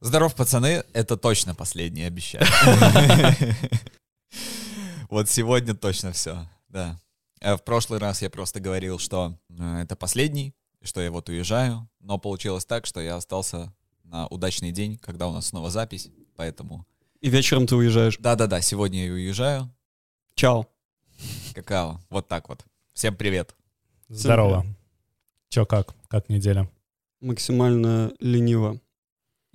Здоров, пацаны, это точно последнее, обещаю. Вот сегодня точно все, да. А В прошлый раз я просто говорил, что э, это последний, что я вот уезжаю, но получилось так, что я остался на удачный день, когда у нас снова запись, поэтому... И вечером ты уезжаешь. Да-да-да, сегодня я уезжаю. Чао. Какао, вот так вот. Всем привет. Здорово. Чё, как? Как неделя? Максимально лениво.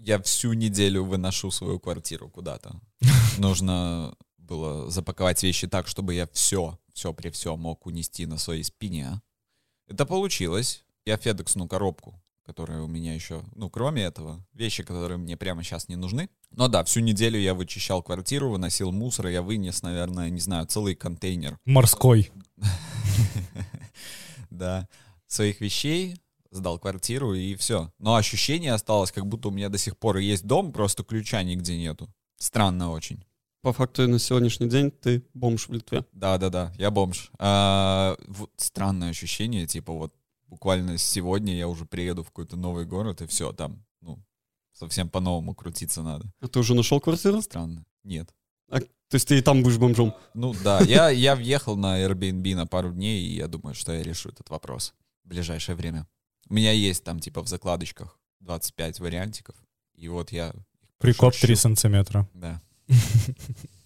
Я всю неделю выношу свою квартиру куда-то. Нужно было запаковать вещи так, чтобы я все, все при всем мог унести на своей спине. Это получилось. Я федексну коробку, которая у меня еще, ну, кроме этого, вещи, которые мне прямо сейчас не нужны. Но да, всю неделю я вычищал квартиру, выносил мусор, я вынес, наверное, не знаю, целый контейнер Морской. да, своих вещей, сдал квартиру и все. Но ощущение осталось, как будто у меня до сих пор есть дом, просто ключа нигде нету. Странно очень. По факту на сегодняшний день ты бомж в Литве. Да-да-да, я бомж. А, вот странное ощущение, типа вот буквально сегодня я уже приеду в какой-то новый город, и все, там, ну, совсем по-новому крутиться надо. А ты уже нашел квартиру? Странно. Нет. То есть ты и там будешь бомжом? Ну да, я, я въехал на Airbnb на пару дней, и я думаю, что я решу этот вопрос в ближайшее время. У меня есть там, типа, в закладочках 25 вариантиков, и вот я... Прикоп пошуршу. 3 сантиметра. Да.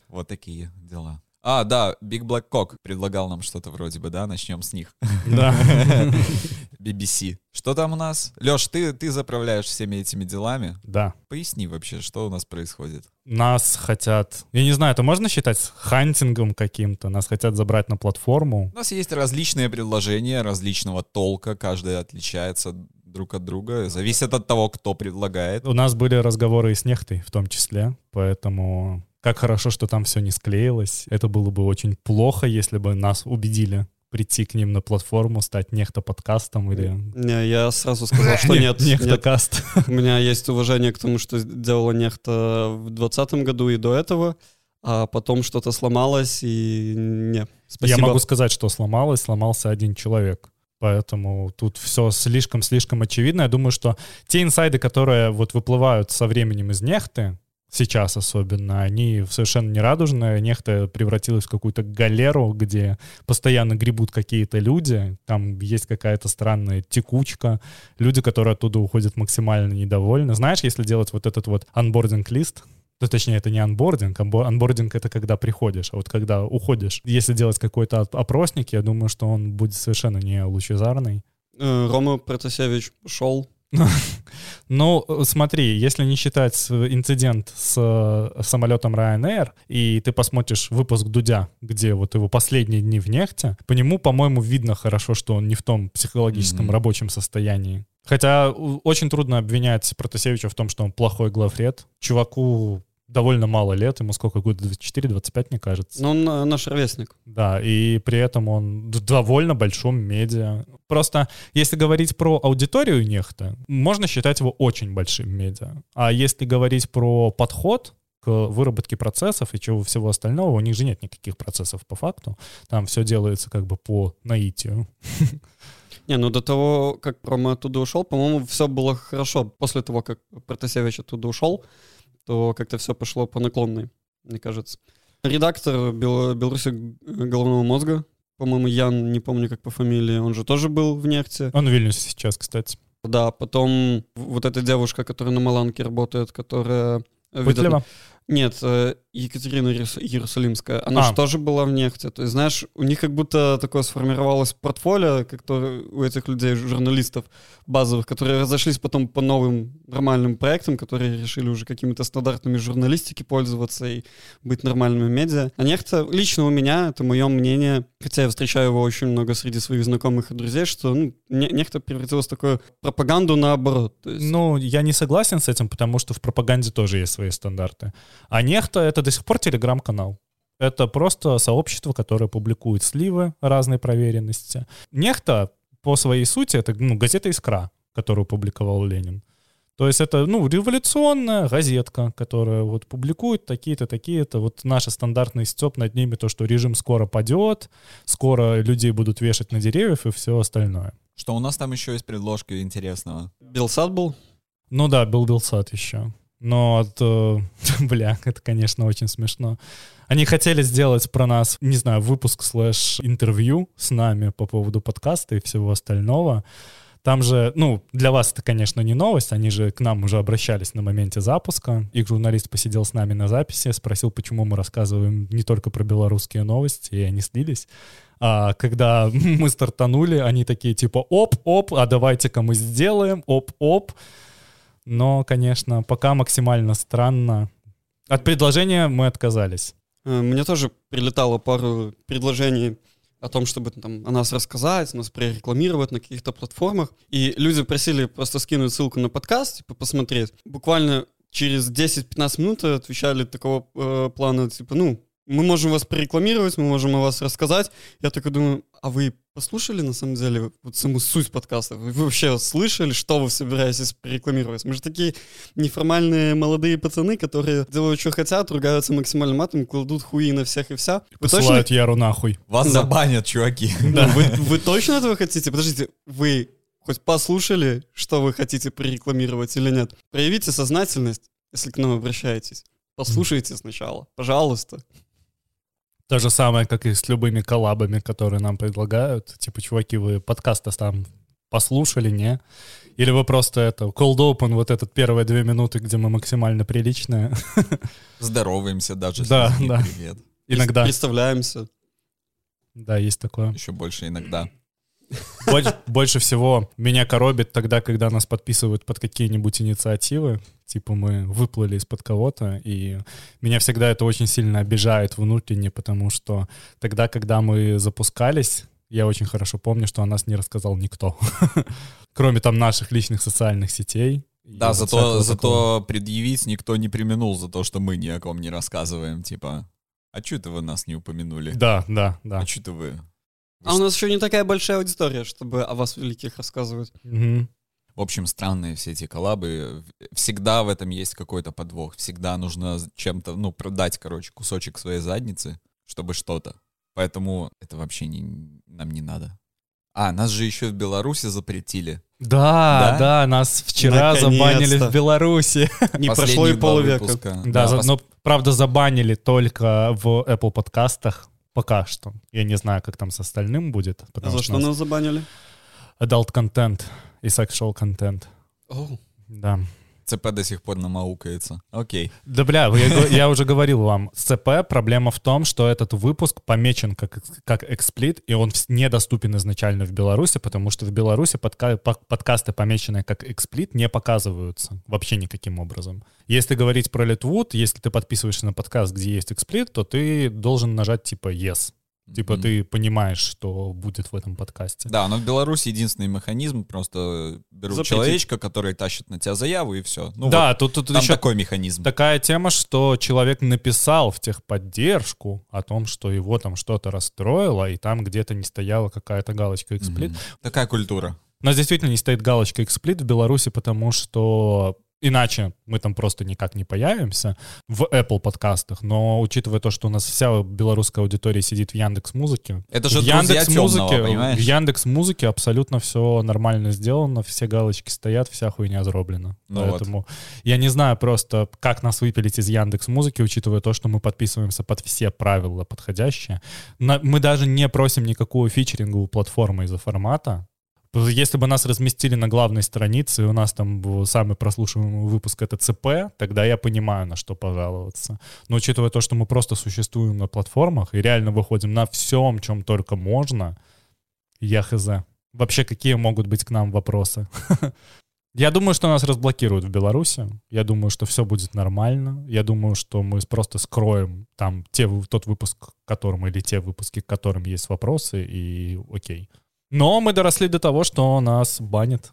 Вот такие дела. А, да, Big Black Cock предлагал нам что-то вроде бы, да? Начнем с них. Да. BBC. Что там у нас? Леш, ты, ты заправляешь всеми этими делами. Да. Поясни вообще, что у нас происходит. Нас хотят... Я не знаю, это можно считать хантингом каким-то? Нас хотят забрать на платформу. У нас есть различные предложения различного толка, каждое отличается друг от друга, зависит от того, кто предлагает. У нас были разговоры и с Нехтой в том числе, поэтому как хорошо, что там все не склеилось. Это было бы очень плохо, если бы нас убедили прийти к ним на платформу, стать нехто подкастом или... Не, я сразу сказал, что нет. нет. Нехтокаст. У меня есть уважение к тому, что делала нехта в 2020 году и до этого, а потом что-то сломалось, и не. Спасибо. Я могу сказать, что сломалось, сломался один человек. Поэтому тут все слишком-слишком очевидно. Я думаю, что те инсайды, которые вот выплывают со временем из нехты, сейчас особенно, они совершенно не радужные. Нехта превратилась в какую-то галеру, где постоянно гребут какие-то люди, там есть какая-то странная текучка, люди, которые оттуда уходят максимально недовольны. Знаешь, если делать вот этот вот анбординг-лист, то точнее, это не анбординг. Анбо- Анбординг — это когда приходишь, а вот когда уходишь. Если делать какой-то оп- опросник, я думаю, что он будет совершенно не лучезарный. Э, Рома Протасевич ушел. Ну, смотри, если не считать инцидент с э, самолетом Ryanair, и ты посмотришь выпуск Дудя, где вот его последние дни в нефте, по нему, по-моему, видно хорошо, что он не в том психологическом Мгм. рабочем состоянии. Хотя очень трудно обвинять Протасевича в том, что он плохой главред. Чуваку довольно мало лет, ему сколько, года 24-25, мне кажется. Но он э, наш ровесник. Да, и при этом он в довольно большом медиа. Просто если говорить про аудиторию нехта, можно считать его очень большим медиа. А если говорить про подход к выработке процессов и чего всего остального, у них же нет никаких процессов по факту. Там все делается как бы по наитию. Не, ну до того, как Рома оттуда ушел, по-моему, все было хорошо. После того, как Протасевич оттуда ушел, то как-то все пошло по наклонной, мне кажется. Редактор Бел- Беларуси головного мозга, по-моему, Ян, не помню как по фамилии, он же тоже был в нефти. Он в Вильнюсе сейчас, кстати. Да, потом вот эта девушка, которая на Маланке работает, которая... видать, Пытлева? Нет, э, Екатерина Иерус- Иерусалимская. Она А. же тоже была в нефти. То есть, знаешь, у них как будто такое сформировалось портфолио, как то у этих людей, журналистов базовых, которые разошлись потом по новым нормальным проектам, которые решили уже какими-то стандартами журналистики пользоваться и быть нормальными медиа. А нефта, лично у меня, это мое мнение, хотя я встречаю его очень много среди своих знакомых и друзей, что ну, не- нефта превратилась в такую пропаганду наоборот. То есть, Ну, я не согласен с этим, потому что в пропаганде тоже есть свои стандарты. А нехто — это до сих пор телеграм-канал. Это просто сообщество, которое публикует сливы разной проверенности. Нехто по своей сути это ну, газета «Искра», которую публиковал Ленин. То есть это, ну, революционная газетка, которая вот публикует такие-то, такие-то, вот наш стандартный степ над ними, то, что режим скоро падет, скоро людей будут вешать на деревьев и все остальное. Что у нас там еще есть предложка интересного? Белсад был? Ну да, был Белсат еще. Но, от, э, бля, это, конечно, очень смешно. Они хотели сделать про нас, не знаю, выпуск слэш-интервью с нами по поводу подкаста и всего остального. Там же, ну, для вас это, конечно, не новость, они же к нам уже обращались на моменте запуска. Их журналист посидел с нами на записи, спросил, почему мы рассказываем не только про белорусские новости, и они слились. А когда мы стартанули, они такие типа оп-оп, а давайте-ка мы сделаем, оп-оп. Но, конечно, пока максимально странно. От предложения мы отказались. Э, Мне тоже прилетало пару предложений о том, чтобы там о нас рассказать, нас прорекламировать на каких-то платформах. И люди просили просто скинуть ссылку на подкаст, типа посмотреть. Буквально через 10-15 минут отвечали такого э, плана, типа, ну, мы можем вас прорекламировать, мы можем о вас рассказать. Я такой думаю, а вы послушали на самом деле вот саму суть подкаста? Вы вообще слышали, что вы собираетесь прорекламировать? Мы же такие неформальные молодые пацаны, которые делают, что хотят, ругаются максимально матом, кладут хуи на всех и вся. Вы точно, Посылают Яру нахуй. Вас Да. забанят, чуваки. да, вы, вы точно этого хотите? Подождите, вы хоть послушали, что вы хотите прорекламировать или нет? Проявите сознательность, если к нам обращаетесь. Послушайте сначала, пожалуйста. То же самое, как и с любыми коллабами, которые нам предлагают. Типа, чуваки, вы подкаста там послушали, не? Или вы просто это, cold open, вот этот первые две минуты, где мы максимально приличные. Здороваемся даже. Да, да. Привет. Иногда. Представляемся. Да, есть такое. Еще больше иногда. Больше, больше всего меня коробит тогда, когда нас подписывают под какие-нибудь инициативы. Типа мы выплыли из-под кого-то, и меня всегда это очень сильно обижает внутренне, потому что тогда, когда мы запускались, я очень хорошо помню, что о нас не рассказал никто. Кроме там наших личных социальных сетей. Да, зато, зато предъявить никто не применул за то, что мы ни о ком не рассказываем. Типа, а что это вы нас не упомянули? Да, да, да. А что это вы? А у нас еще не такая большая аудитория, чтобы о вас великих рассказывать. Мгм. В общем, странные все эти коллабы. Всегда в этом есть какой-то подвох. Всегда нужно чем-то, ну, продать, короче, кусочек своей задницы, чтобы что-то. Поэтому это вообще не, нам не надо. А, нас же еще в Беларуси запретили. Да, Да? да, нас вчера Наконец-то. забанили в Беларуси. Не прошло и полувека. выпуска. Да, за- пос- но, правда, забанили только в Apple подкастах пока что. Я не знаю, как там с остальным будет, А за что нас забанили? adult контент и sexual контент. Да. ЦП до сих пор намаукается. Окей. Да, бля, я, я уже говорил вам, с ЦП проблема в том, что этот выпуск помечен как, как эксплит, и он недоступен изначально в Беларуси, потому что в Беларуси подка- по- подкасты, помеченные как эксплит, не показываются вообще никаким образом. Если говорить про Литвуд, если ты подписываешься на подкаст, где есть эксплит, то ты должен нажать типа yes. Типа Мгм. ты понимаешь, что будет в этом подкасте. Да, но в Беларуси единственный механизм, просто берут Запретить. человечка, который тащит на тебя заяву, и все. Ну да, вот, тут, тут там еще такой механизм. такая тема, что человек написал в техподдержку о том, что его там что-то расстроило, и там где-то не стояла какая-то галочка эксплит. Мгм. Такая культура. У нас действительно не стоит галочка эксплит в Беларуси, потому что иначе мы там просто никак не появимся в Apple подкастах. Но учитывая то, что у нас вся белорусская аудитория сидит в Яндекс Музыке, Это же в Яндекс Музыке, в? Яндекс Музыке абсолютно все нормально сделано, все галочки стоят, вся хуйня зроблена. Ну вот. Поэтому я не знаю просто, как нас выпилить из Яндекс Музыки, учитывая то, что мы подписываемся под все правила подходящие. Мы даже не просим никакого фичеринга у платформы из-за формата. Если бы нас разместили на главной странице, и у нас там был самый прослушиваемый выпуск это ЦП, тогда я понимаю, на что пожаловаться. Но учитывая то, что мы просто существуем на платформах и реально выходим на всем, чем только можно, я хз. Вообще, какие могут быть к нам вопросы? Я думаю, что нас разблокируют в Беларуси. Я думаю, что все будет нормально. Я думаю, что мы просто скроем там те, тот выпуск, к которому или те выпуски, к которым есть вопросы, и окей. Но мы доросли до того, что нас банят.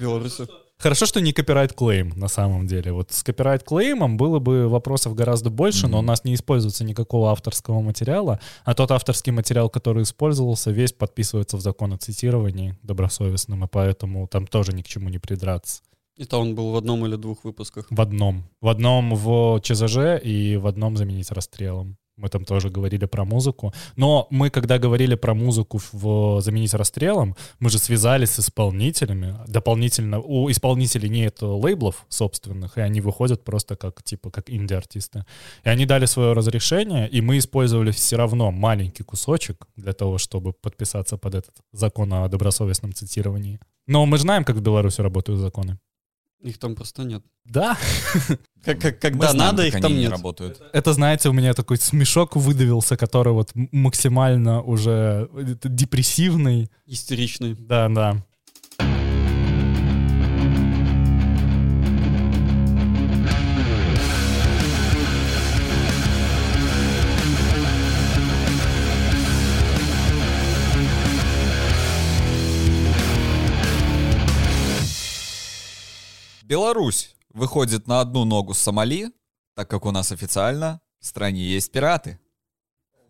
Беларуси. Хорошо, что не копирайт клейм на самом деле. Вот с копирайт клеймом было бы вопросов гораздо больше, но у нас не используется никакого авторского материала, а тот авторский материал, который использовался, весь подписывается в закон о цитировании добросовестным, и поэтому там тоже ни к чему не придраться. Это он был в одном или двух выпусках. В одном. В одном в ЧЗЖ и в одном заменить расстрелом. Мы там тоже говорили про музыку. Но мы, когда говорили про музыку в «Заменить расстрелом», мы же связались с исполнителями. Дополнительно у исполнителей нет лейблов собственных, и они выходят просто как, типа, как инди-артисты. И они дали свое разрешение, и мы использовали все равно маленький кусочек для того, чтобы подписаться под этот закон о добросовестном цитировании. Но мы знаем, как в Беларуси работают законы. Их там просто нет. Да. Как, как, когда знаем, надо, как их там не нет. работают. Это, знаете, у меня такой смешок выдавился, который вот максимально уже э, депрессивный. Истеричный. Да, да. Беларусь выходит на одну ногу с Сомали, так как у нас официально в стране есть пираты.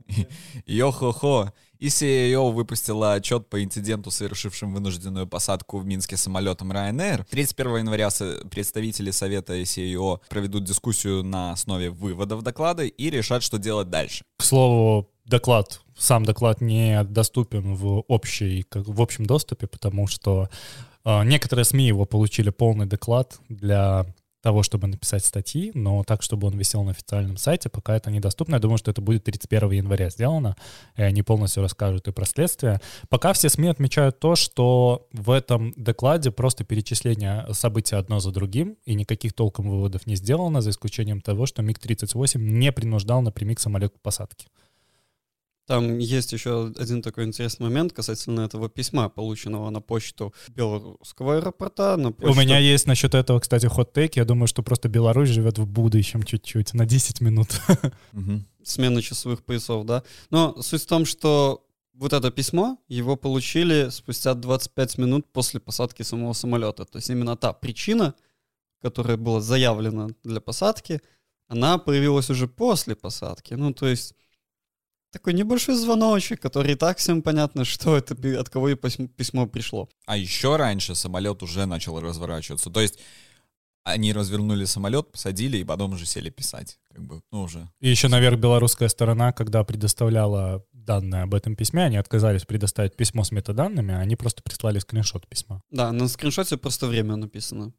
Йо-хо-хо. И CIO выпустила отчет по инциденту, совершившим вынужденную посадку в Минске самолетом Ryanair. 31 января представители Совета CIO проведут дискуссию на основе выводов доклада и решат, что делать дальше. К слову, доклад, сам доклад не доступен в, общей, в общем доступе, потому что некоторые СМИ его получили полный доклад для того, чтобы написать статьи, но так, чтобы он висел на официальном сайте, пока это недоступно. Я думаю, что это будет 31 января сделано, и они полностью расскажут и про следствие. Пока все СМИ отмечают то, что в этом докладе просто перечисление событий одно за другим, и никаких толком выводов не сделано, за исключением того, что МиГ-38 не принуждал напрямик самолет к посадке. Там есть еще один такой интересный момент касательно этого письма, полученного на почту белорусского аэропорта. На У почту... меня есть насчет этого, кстати, хот-тейк. Я думаю, что просто Беларусь живет в будущем чуть-чуть, на 10 минут. Мгм. смены часовых поясов, да. Но суть в том, что вот это письмо, его получили спустя 25 минут после посадки самого самолета. То есть именно та причина, которая была заявлена для посадки, она появилась уже после посадки. Ну, то есть такой небольшой звоночек, который и так всем понятно, что это, от кого и письмо, письмо пришло. А еще раньше самолет уже начал разворачиваться. То есть они развернули самолет, посадили и потом уже сели писать. Как бы, ну уже. И еще наверх белорусская сторона, когда предоставляла данные об этом письме, они отказались предоставить письмо с метаданными, а они просто прислали скриншот письма. Да, на скриншоте просто время написано.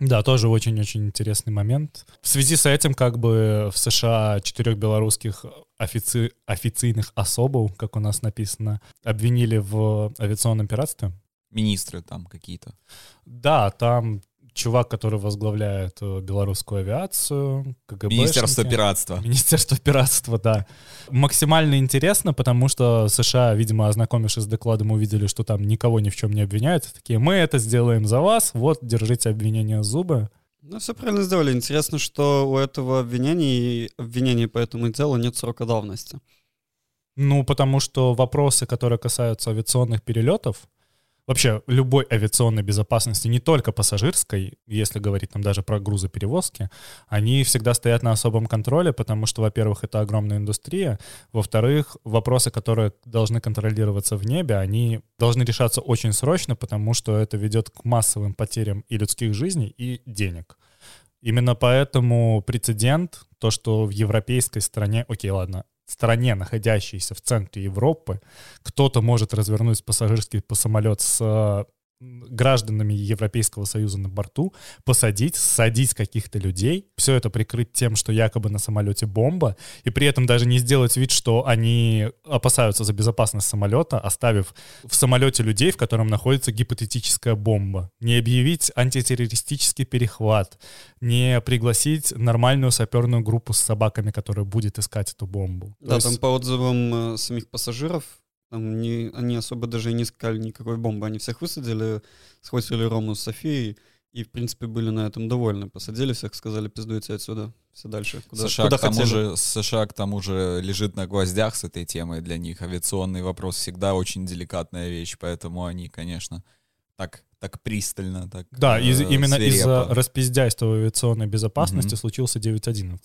Да, тоже очень-очень интересный момент. В связи с этим, как бы в США четырех белорусских офици... официальных особов, как у нас написано, обвинили в авиационном пиратстве. Министры там какие-то. Да, там чувак, который возглавляет э, белорусскую авиацию, КГБ. Министерство пиратства. Министерство пиратства, да. Максимально интересно, потому что США, видимо, ознакомившись с докладом, увидели, что там никого ни в чем не обвиняют. Такие, мы это сделаем за вас, вот, держите обвинения зубы. Ну, все правильно сделали. Интересно, что у этого обвинения и обвинений по этому делу нет срока давности. Ну, потому что вопросы, которые касаются авиационных перелетов, вообще любой авиационной безопасности, не только пассажирской, если говорить там даже про грузоперевозки, они всегда стоят на особом контроле, потому что, во-первых, это огромная индустрия, во-вторых, вопросы, которые должны контролироваться в небе, они должны решаться очень срочно, потому что это ведет к массовым потерям и людских жизней, и денег. Именно поэтому прецедент, то, что в европейской стране, окей, ладно, стране, находящейся в центре Европы, кто-то может развернуть пассажирский самолет с гражданами Европейского Союза на борту, посадить, садить каких-то людей, все это прикрыть тем, что якобы на самолете бомба, и при этом даже не сделать вид, что они опасаются за безопасность самолета, оставив в самолете людей, в котором находится гипотетическая бомба. Не объявить антитеррористический перехват, не пригласить нормальную саперную группу с собаками, которая будет искать эту бомбу. Да, То есть- там по отзывам э, самих пассажиров, там не, они особо даже и не искали никакой бомбы. Они всех высадили, схватили Рому с Софией и, в принципе, были на этом довольны. Посадили всех, сказали, пиздуйте отсюда, все дальше. Куда, США, куда к тому хотели. же, США к тому же лежит на гвоздях с этой темой для них. Авиационный вопрос всегда очень деликатная вещь, поэтому они, конечно, так, так пристально, так Да, из- э, именно из-за распиздяйства в авиационной безопасности Мгм. случился 9.11.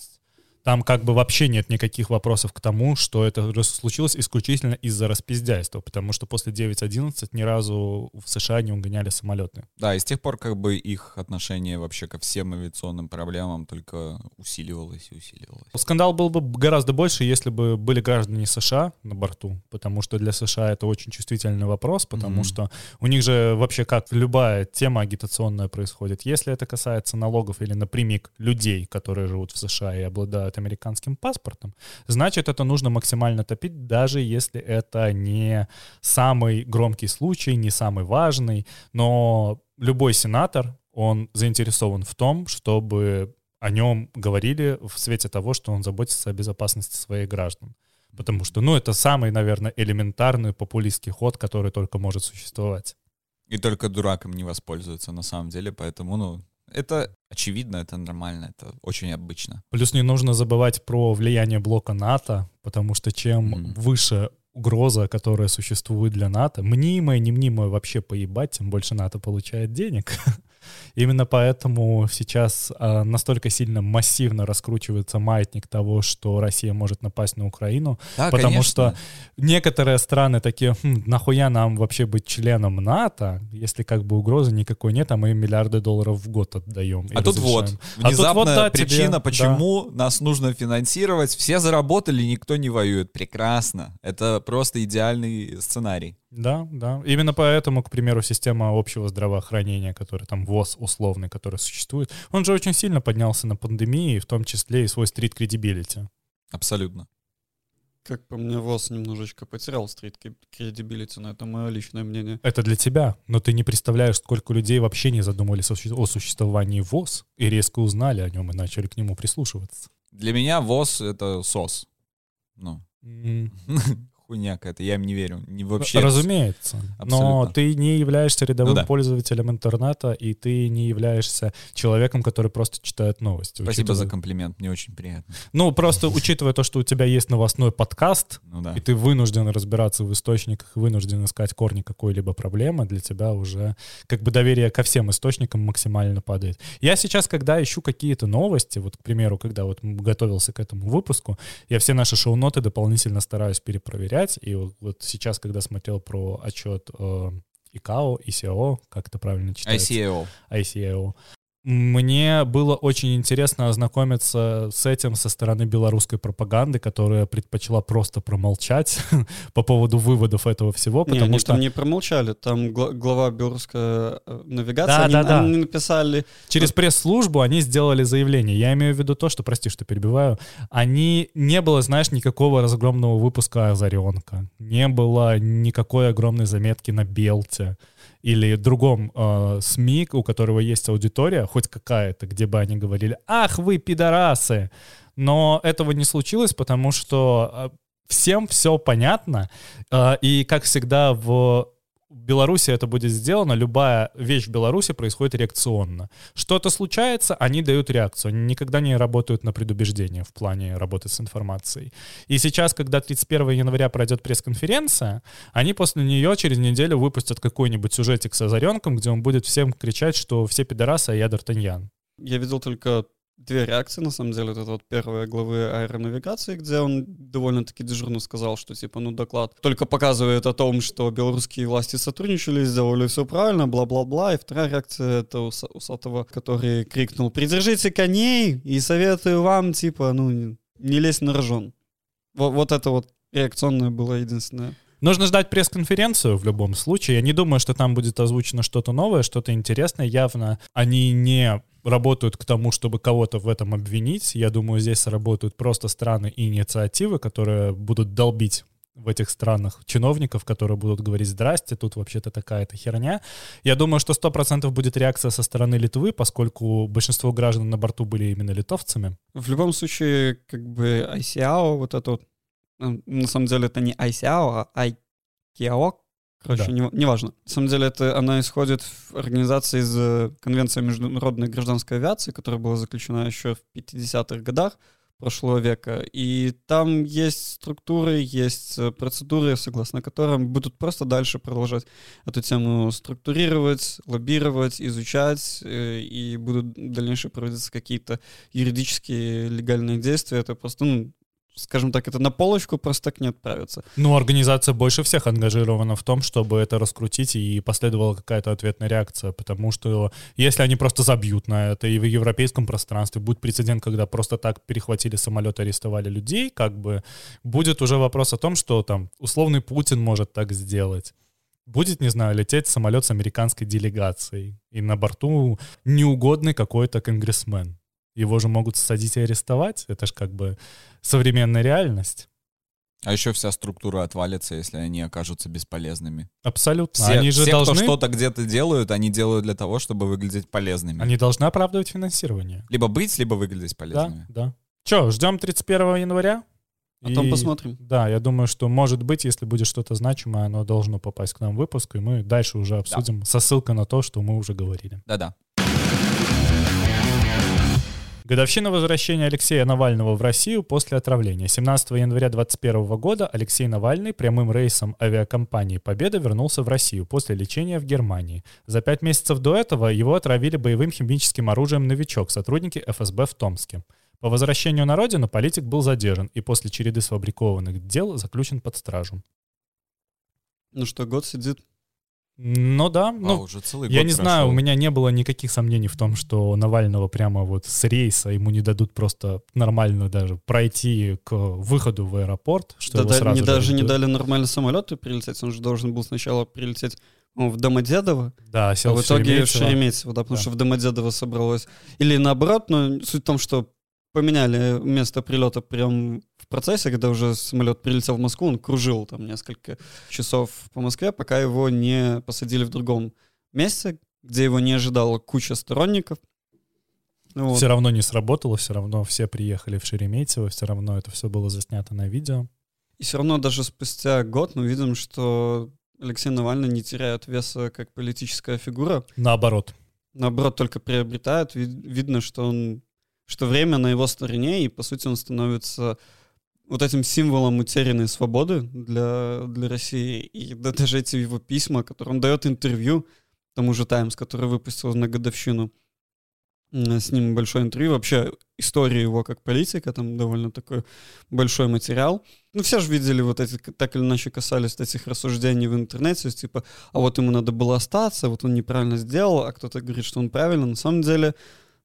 Там как бы вообще нет никаких вопросов к тому, что это случилось исключительно из-за распиздяйства, потому что после 9.11 ни разу в США не угоняли самолеты. Да, и с тех пор как бы их отношение вообще ко всем авиационным проблемам только усиливалось и усиливалось. Скандал был бы гораздо больше, если бы были граждане США на борту, потому что для США это очень чувствительный вопрос, потому mm-hmm. что у них же вообще как любая тема агитационная происходит. Если это касается налогов или напрямик людей, которые живут в США и обладают американским паспортом, значит, это нужно максимально топить, даже если это не самый громкий случай, не самый важный, но любой сенатор, он заинтересован в том, чтобы о нем говорили в свете того, что он заботится о безопасности своих граждан. Потому что, ну, это самый, наверное, элементарный популистский ход, который только может существовать. И только дураком не воспользуется на самом деле, поэтому, ну, это очевидно, это нормально, это очень обычно. Плюс не нужно забывать про влияние блока НАТО, потому что чем mm. выше угроза, которая существует для НАТО, мнимая, не мнимая, вообще поебать, тем больше НАТО получает денег. Именно поэтому сейчас а, настолько сильно массивно раскручивается маятник того, что Россия может напасть на Украину, да, потому конечно. что некоторые страны такие, хм, нахуя нам вообще быть членом НАТО, если как бы угрозы никакой нет, а мы миллиарды долларов в год отдаем. А тут вот, внезапная а тут вот, да, причина, тебе, почему да. нас нужно финансировать. Все заработали, никто не воюет. Прекрасно. Это просто идеальный сценарий. Да, да. Именно поэтому, к примеру, система общего здравоохранения, которая там ВОЗ условный, который существует, он же очень сильно поднялся на пандемии, в том числе и свой стрит кредибилити. Абсолютно. Как по мне, ВОЗ немножечко потерял стрит кредибилити, но это мое личное мнение. Это для тебя, но ты не представляешь, сколько людей вообще не задумывались о существовании ВОЗ и резко узнали о нем и начали к нему прислушиваться. Для меня ВОЗ — это СОС. Ну. Хуйня какая-то, я им не верю. Не вообще. Разумеется. Абсолютно. Но ты не являешься рядовым ну, да. пользователем интернета, и ты не являешься человеком, который просто читает новости. Спасибо учитывая... за комплимент, мне очень приятно. Ну, просто учитывая то, что у тебя есть новостной подкаст, ну, да. и ты вынужден разбираться в источниках, вынужден искать корни какой-либо проблемы, для тебя уже как бы доверие ко всем источникам максимально падает. Я сейчас, когда ищу какие-то новости, вот, к примеру, когда вот готовился к этому выпуску, я все наши шоу-ноты дополнительно стараюсь перепроверять, 5. И вот сейчас, когда смотрел про отчет э, ИКАО, ICAO, как это правильно читается? ICAO. ICAO. Мне было очень интересно ознакомиться с этим со стороны белорусской пропаганды, которая предпочла просто промолчать по поводу выводов этого всего, потому не, они что... там не промолчали, там глава белорусской э, навигации, да, они, да, да. они написали... Через пресс-службу они сделали заявление. Я имею в виду то, что, прости, что перебиваю, они... Не было, знаешь, никакого разгромного выпуска «Озаренка», не было никакой огромной заметки на Белте, или другом э, СМИ, у которого есть аудитория, хоть какая-то, где бы они говорили, ах, вы пидорасы. Но этого не случилось, потому что э, всем все понятно. Э, и, как всегда, в Беларуси это будет сделано, любая вещь в Беларуси происходит реакционно. Что-то случается, они дают реакцию, они никогда не работают на предубеждение в плане работы с информацией. И сейчас, когда 31 января пройдет пресс-конференция, они после нее через неделю выпустят какой-нибудь сюжетик с Озаренком, где он будет всем кричать, что все пидорасы, а я Д'Артаньян. Я видел только две реакции, на самом деле. Это вот первая главы аэронавигации, где он довольно-таки дежурно сказал, что, типа, ну, доклад только показывает о том, что белорусские власти сотрудничали, сделали все правильно, бла-бла-бла. И вторая реакция — это у Усатого, который крикнул «Придержите коней и советую вам, типа, ну, не лезть на рожон». Вот, вот это вот реакционное было единственное. Нужно ждать пресс-конференцию в любом случае. Я не думаю, что там будет озвучено что-то новое, что-то интересное. Явно они не работают к тому, чтобы кого-то в этом обвинить. Я думаю, здесь работают просто страны и инициативы, которые будут долбить в этих странах чиновников, которые будут говорить «здрасте, тут вообще-то такая-то херня». Я думаю, что 100% будет реакция со стороны Литвы, поскольку большинство граждан на борту были именно литовцами. В любом случае, как бы ICAO, вот это вот на самом деле это не ICAO, а ICAO, короче, да. не, неважно. На самом деле это она исходит в организации из э, Конвенции международной гражданской авиации, которая была заключена еще в 50-х годах, прошлого века. И там есть структуры, есть э, процедуры, согласно которым будут просто дальше продолжать эту тему структурировать, лоббировать, изучать, э, и будут дальнейшие проводиться какие-то юридические легальные действия. Это просто ну, скажем так, это на полочку просто так не отправится. Ну, организация больше всех ангажирована в том, чтобы это раскрутить и последовала какая-то ответная реакция, потому что если они просто забьют на это, и в европейском пространстве будет прецедент, когда просто так перехватили самолет, арестовали людей, как бы будет уже вопрос о том, что там условный Путин может так сделать будет, не знаю, лететь самолет с американской делегацией, и на борту неугодный какой-то конгрессмен. Его же могут садить и арестовать. Это же как бы современная реальность. А еще вся структура отвалится, если они окажутся бесполезными. Абсолютно. Все, они же все должны... кто что-то где-то делают, они делают для того, чтобы выглядеть полезными. Они должны оправдывать финансирование. Либо быть, либо выглядеть полезными. Да, да. Че, ждем 31 января? Потом и, посмотрим. Да, я думаю, что может быть, если будет что-то значимое, оно должно попасть к нам в выпуск, и мы дальше уже обсудим да. со ссылкой на то, что мы уже говорили. Да-да. Годовщина возвращения Алексея Навального в Россию после отравления. 17 января 2021 года Алексей Навальный прямым рейсом авиакомпании «Победа» вернулся в Россию после лечения в Германии. За пять месяцев до этого его отравили боевым химическим оружием «Новичок» сотрудники ФСБ в Томске. По возвращению на родину политик был задержан и после череды сфабрикованных дел заключен под стражу. Ну что, год сидит? Ну да, а, ну, уже целый я не прошел. знаю, у меня не было никаких сомнений в том, что Навального прямо вот с рейса ему не дадут просто нормально даже пройти к выходу в аэропорт, что да, его да, сразу не, же даже не дали нормально самолету прилететь, он же должен был сначала прилететь ну, в Домодедово, Да, а сел в итоге в Шереметьево. Шереметьево, да, потому Да. что в Домодедово собралось. Или наоборот, но суть в том, что поменяли место прилета прям в процессе, когда уже самолет прилетел в Москву, он кружил там несколько часов по Москве, пока его не посадили в другом месте, где его не ожидала куча сторонников. Вот. Все равно не сработало, все равно все приехали в Шереметьево, все равно это все было заснято на видео. И все равно даже спустя год мы видим, что Алексей Навальный не теряет веса как политическая фигура, Наоборот. наоборот, только приобретает. Ви- Видно, что он, что время на его стороне, и по сути он становится вот этим символом утерянной свободы для, для России. И да- даже эти его письма, которые он дает интервью тому же Таймс, который выпустил на годовщину, с ним большое интервью. Вообще история его как политика, там довольно такой большой материал. Ну, все же видели вот эти, так или иначе касались этих рассуждений в интернете, типа, а вот ему надо было остаться, вот он неправильно сделал, а кто-то говорит, что он правильно. На самом деле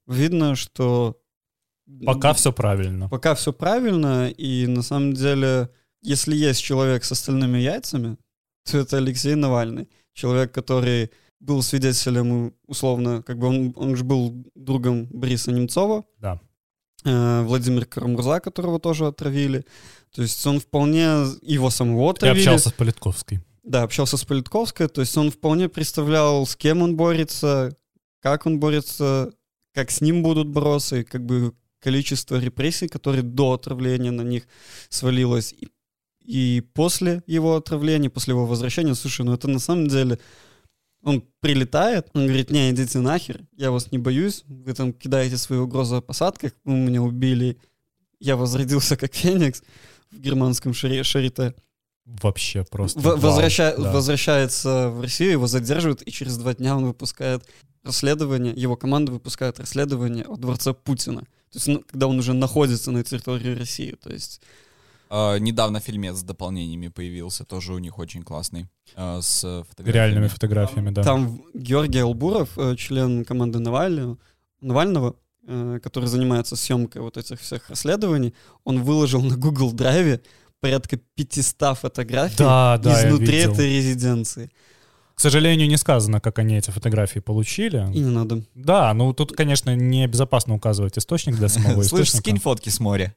видно, что... Пока все правильно. Пока все правильно, и на самом деле, если есть человек с остальными яйцами, то это Алексей Навальный. Человек, который был свидетелем, условно, как бы он, он же был другом Бориса Немцова. Да. Э, Владимир Карамурза, которого тоже отравили. То есть он вполне его самого отравили. общался с Политковской. Да, общался с Политковской, то есть он вполне представлял, с кем он борется, как он борется, как с ним будут бороться, и как бы количество репрессий, которые до отравления на них свалилось. И, и после его отравления, после его возвращения, слушай, ну это на самом деле... Он прилетает, он говорит, не, идите нахер, я вас не боюсь, вы там кидаете свои угрозы о посадках, вы меня убили, я возродился как Феникс в германском шари- шарите. Вообще просто. В- возвраща- да. Возвращается в Россию, его задерживают, и через два дня он выпускает расследование, его команда выпускает расследование о дворце Путина. То есть, ну, когда он уже находится на территории России. То есть, А, недавно фильмец с дополнениями появился, тоже у них очень классный. а, с фотографиями. Реальными фотографиями, да. там Георгий Албуров, э, член команды Навального, Навального, э, который занимается съемкой вот этих всех расследований, он выложил на Google Драйве порядка 500 фотографий Да, да, изнутри этой резиденции. К сожалению, не сказано, как они эти фотографии получили. И не надо. Да, ну тут, конечно, небезопасно указывать источник для самого Слышь, источника. скинь фотки с моря.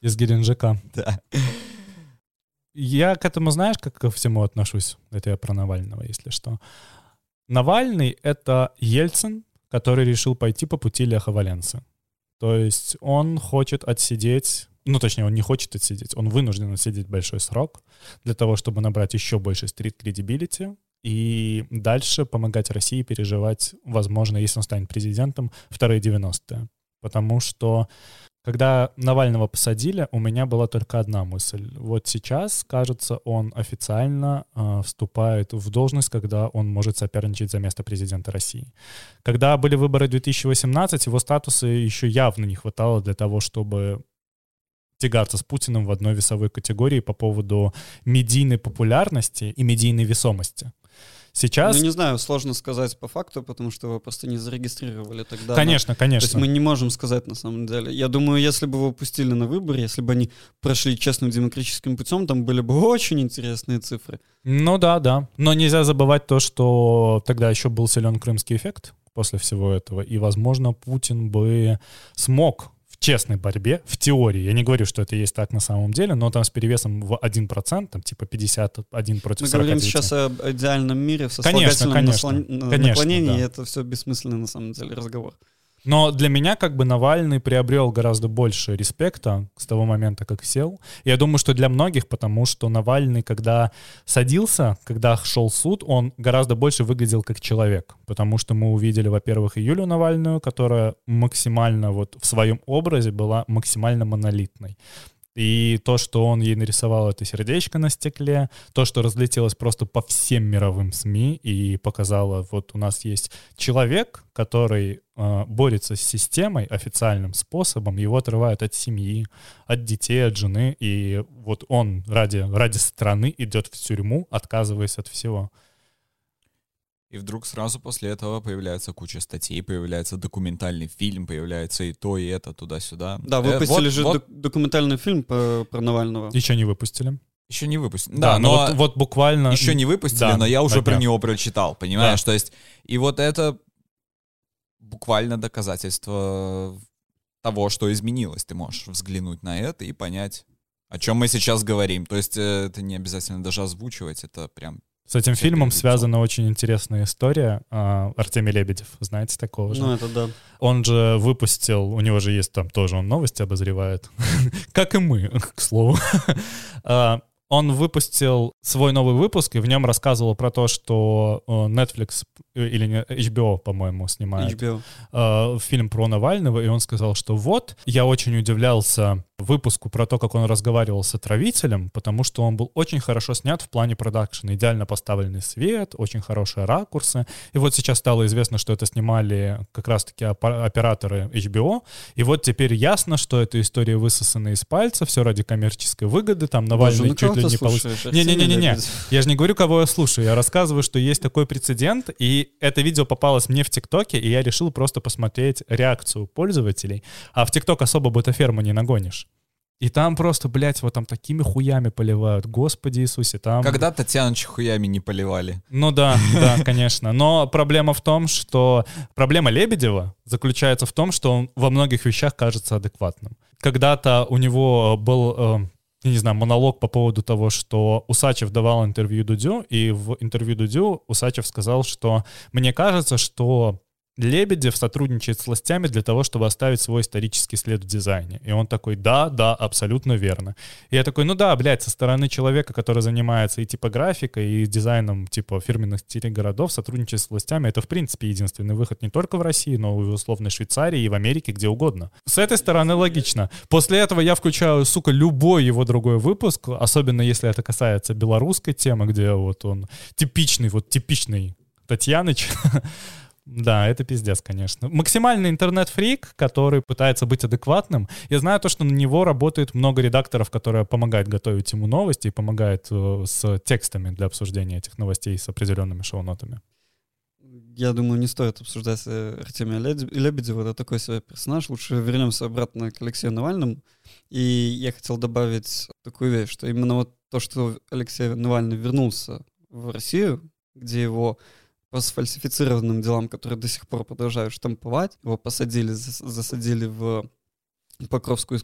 Из Геленджика. Да. Я к этому, знаешь, как ко всему отношусь? Это я про Навального, если что. Навальный — это Ельцин, который решил пойти по пути Леха Валенсы. То есть он хочет отсидеть, ну, точнее, он не хочет отсидеть, он вынужден отсидеть большой срок для того, чтобы набрать еще больше стрит-кредибилити и дальше помогать России переживать, возможно, если он станет президентом, вторые 90-е. Потому что когда Навального посадили, у меня была только одна мысль. Вот сейчас, кажется, он официально э, вступает в должность, когда он может соперничать за место президента России. Когда были выборы 2018, его статуса еще явно не хватало для того, чтобы тягаться с Путиным в одной весовой категории по поводу медийной популярности и медийной весомости. Сейчас... Ну, не знаю, сложно сказать по факту, потому что его просто не зарегистрировали тогда. Конечно, но... конечно. То есть мы не можем сказать на самом деле. Я думаю, если бы его пустили на выборы, если бы они прошли честным демократическим путем, там были бы очень интересные цифры. Ну да, да. Но нельзя забывать то, что тогда еще был силен крымский эффект после всего этого. И, возможно, Путин бы смог честной борьбе, в теории, я не говорю, что это есть так на самом деле, но там с перевесом в 1%, там типа 51 против Мы 49. говорим сейчас о идеальном мире, в конечно, конечно, наслон... конечно, наклонении, да. это все бессмысленный на самом деле разговор. Но для меня как бы Навальный приобрел гораздо больше респекта с того момента, как сел. Я думаю, что для многих, потому что Навальный, когда садился, когда шел суд, он гораздо больше выглядел как человек. Потому что мы увидели, во-первых, Юлю Навальную, которая максимально вот в своем образе была максимально монолитной. И то, что он ей нарисовал это сердечко на стекле, то, что разлетелось просто по всем мировым СМИ и показало, вот у нас есть человек, который э, борется с системой официальным способом, его отрывают от семьи, от детей, от жены, и вот он ради, ради страны идет в тюрьму, отказываясь от всего. И вдруг сразу после этого появляется куча статей, появляется документальный фильм, появляется и то, и это, туда-сюда. Да, Э, выпустили вот- же вот док- документальный фильм по- про Навального. Еще не выпустили. Еще не выпустили. Да, Да, но но вот, вот буквально... еще не выпустили, Да, но я уже на про него прочитал, понимаешь? То есть, и вот это буквально доказательство того, что изменилось. Ты можешь взглянуть на это и понять, о чем мы сейчас говорим. То есть э, это не обязательно даже озвучивать, это прям С этим Всё фильмом перед лицом. связана очень интересная история. А, Артемий Лебедев, знаете такого же? Ну, это да. Он же выпустил, у него же есть там тоже, он новости обозревает, как и мы, к слову. А, Он выпустил свой новый выпуск и в нем рассказывал про то, что э, Netflix э, или HBO, по-моему, снимает HBO. э, фильм про Навального, и он сказал, что вот, я очень удивлялся выпуску про то, как он разговаривал с отравителем, потому что он был очень хорошо снят в плане продакшена, идеально поставленный свет, очень хорошие ракурсы, и вот сейчас стало известно, что это снимали как раз-таки операторы HBO, и вот теперь ясно, что эта история высосана из пальца, все ради коммерческой выгоды, там Навальный Боже, ну чуть ли не получил... слушаешь? Арсений Не-не-не-не, Лебедев. я же не говорю, кого я слушаю, я рассказываю, что есть такой прецедент, и это видео попалось мне в ТикТоке, и я решил просто посмотреть реакцию пользователей. А в ТикТок особо бутаферму не нагонишь. И там просто, блядь, вот там такими хуями поливают. Господи Иисусе, там... Когда Татьяну хуями не поливали. Ну да, да, конечно. Но проблема в том, что... Проблема Лебедева заключается в том, что он во многих вещах кажется адекватным. Когда-то у него был, э, я не знаю, монолог по поводу того, что Усачев давал интервью Дудю, и в интервью Дудю Усачев сказал, что мне кажется, что Лебедев сотрудничает с властями для того, чтобы оставить свой исторический след в дизайне. И он такой, да, да, абсолютно верно. И я такой, ну да, блядь, со стороны человека, который занимается и типографикой, и дизайном типа фирменных стилей городов, сотрудничать с властями, это в принципе единственный выход не только в России, но и в условной Швейцарии, и в Америке, где угодно. С этой стороны логично. После этого я включаю, сука, любой его другой выпуск, особенно если это касается белорусской темы, где вот он типичный, вот типичный Татьяныч, Да, это пиздец, конечно. Максимальный интернет-фрик, который пытается быть адекватным. Я знаю то, что на него работает много редакторов, которые помогают готовить ему новости и помогают э, с текстами для обсуждения этих новостей с определенными шоу-нотами. Я думаю, не стоит обсуждать э, Артемия Лебедева. Это такой себе персонаж. Лучше вернемся обратно к Алексею Навальному. И я хотел добавить такую вещь, что именно вот то, что Алексей Навальный вернулся в Россию, где его по сфальсифицированным делам, которые до сих пор продолжают штамповать, его посадили, зас- засадили в Покровскую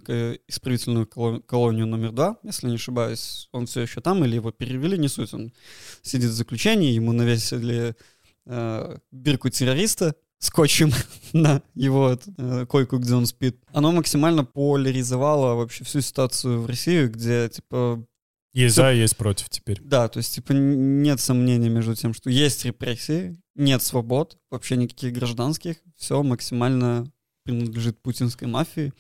исправительную коло- колонию номер два, если не ошибаюсь. Он все еще там, или его перевели, не суть. Он сидит в заключении, ему навесили э, бирку террориста скотчем на его э, койку, где он спит. Оно максимально поляризовало вообще всю ситуацию в России, где, типа, Есть за, есть против теперь. да, то есть, типа, нет сомнений между тем, что есть репрессии, нет свобод, вообще никаких гражданских, все максимально принадлежит путинской мафии.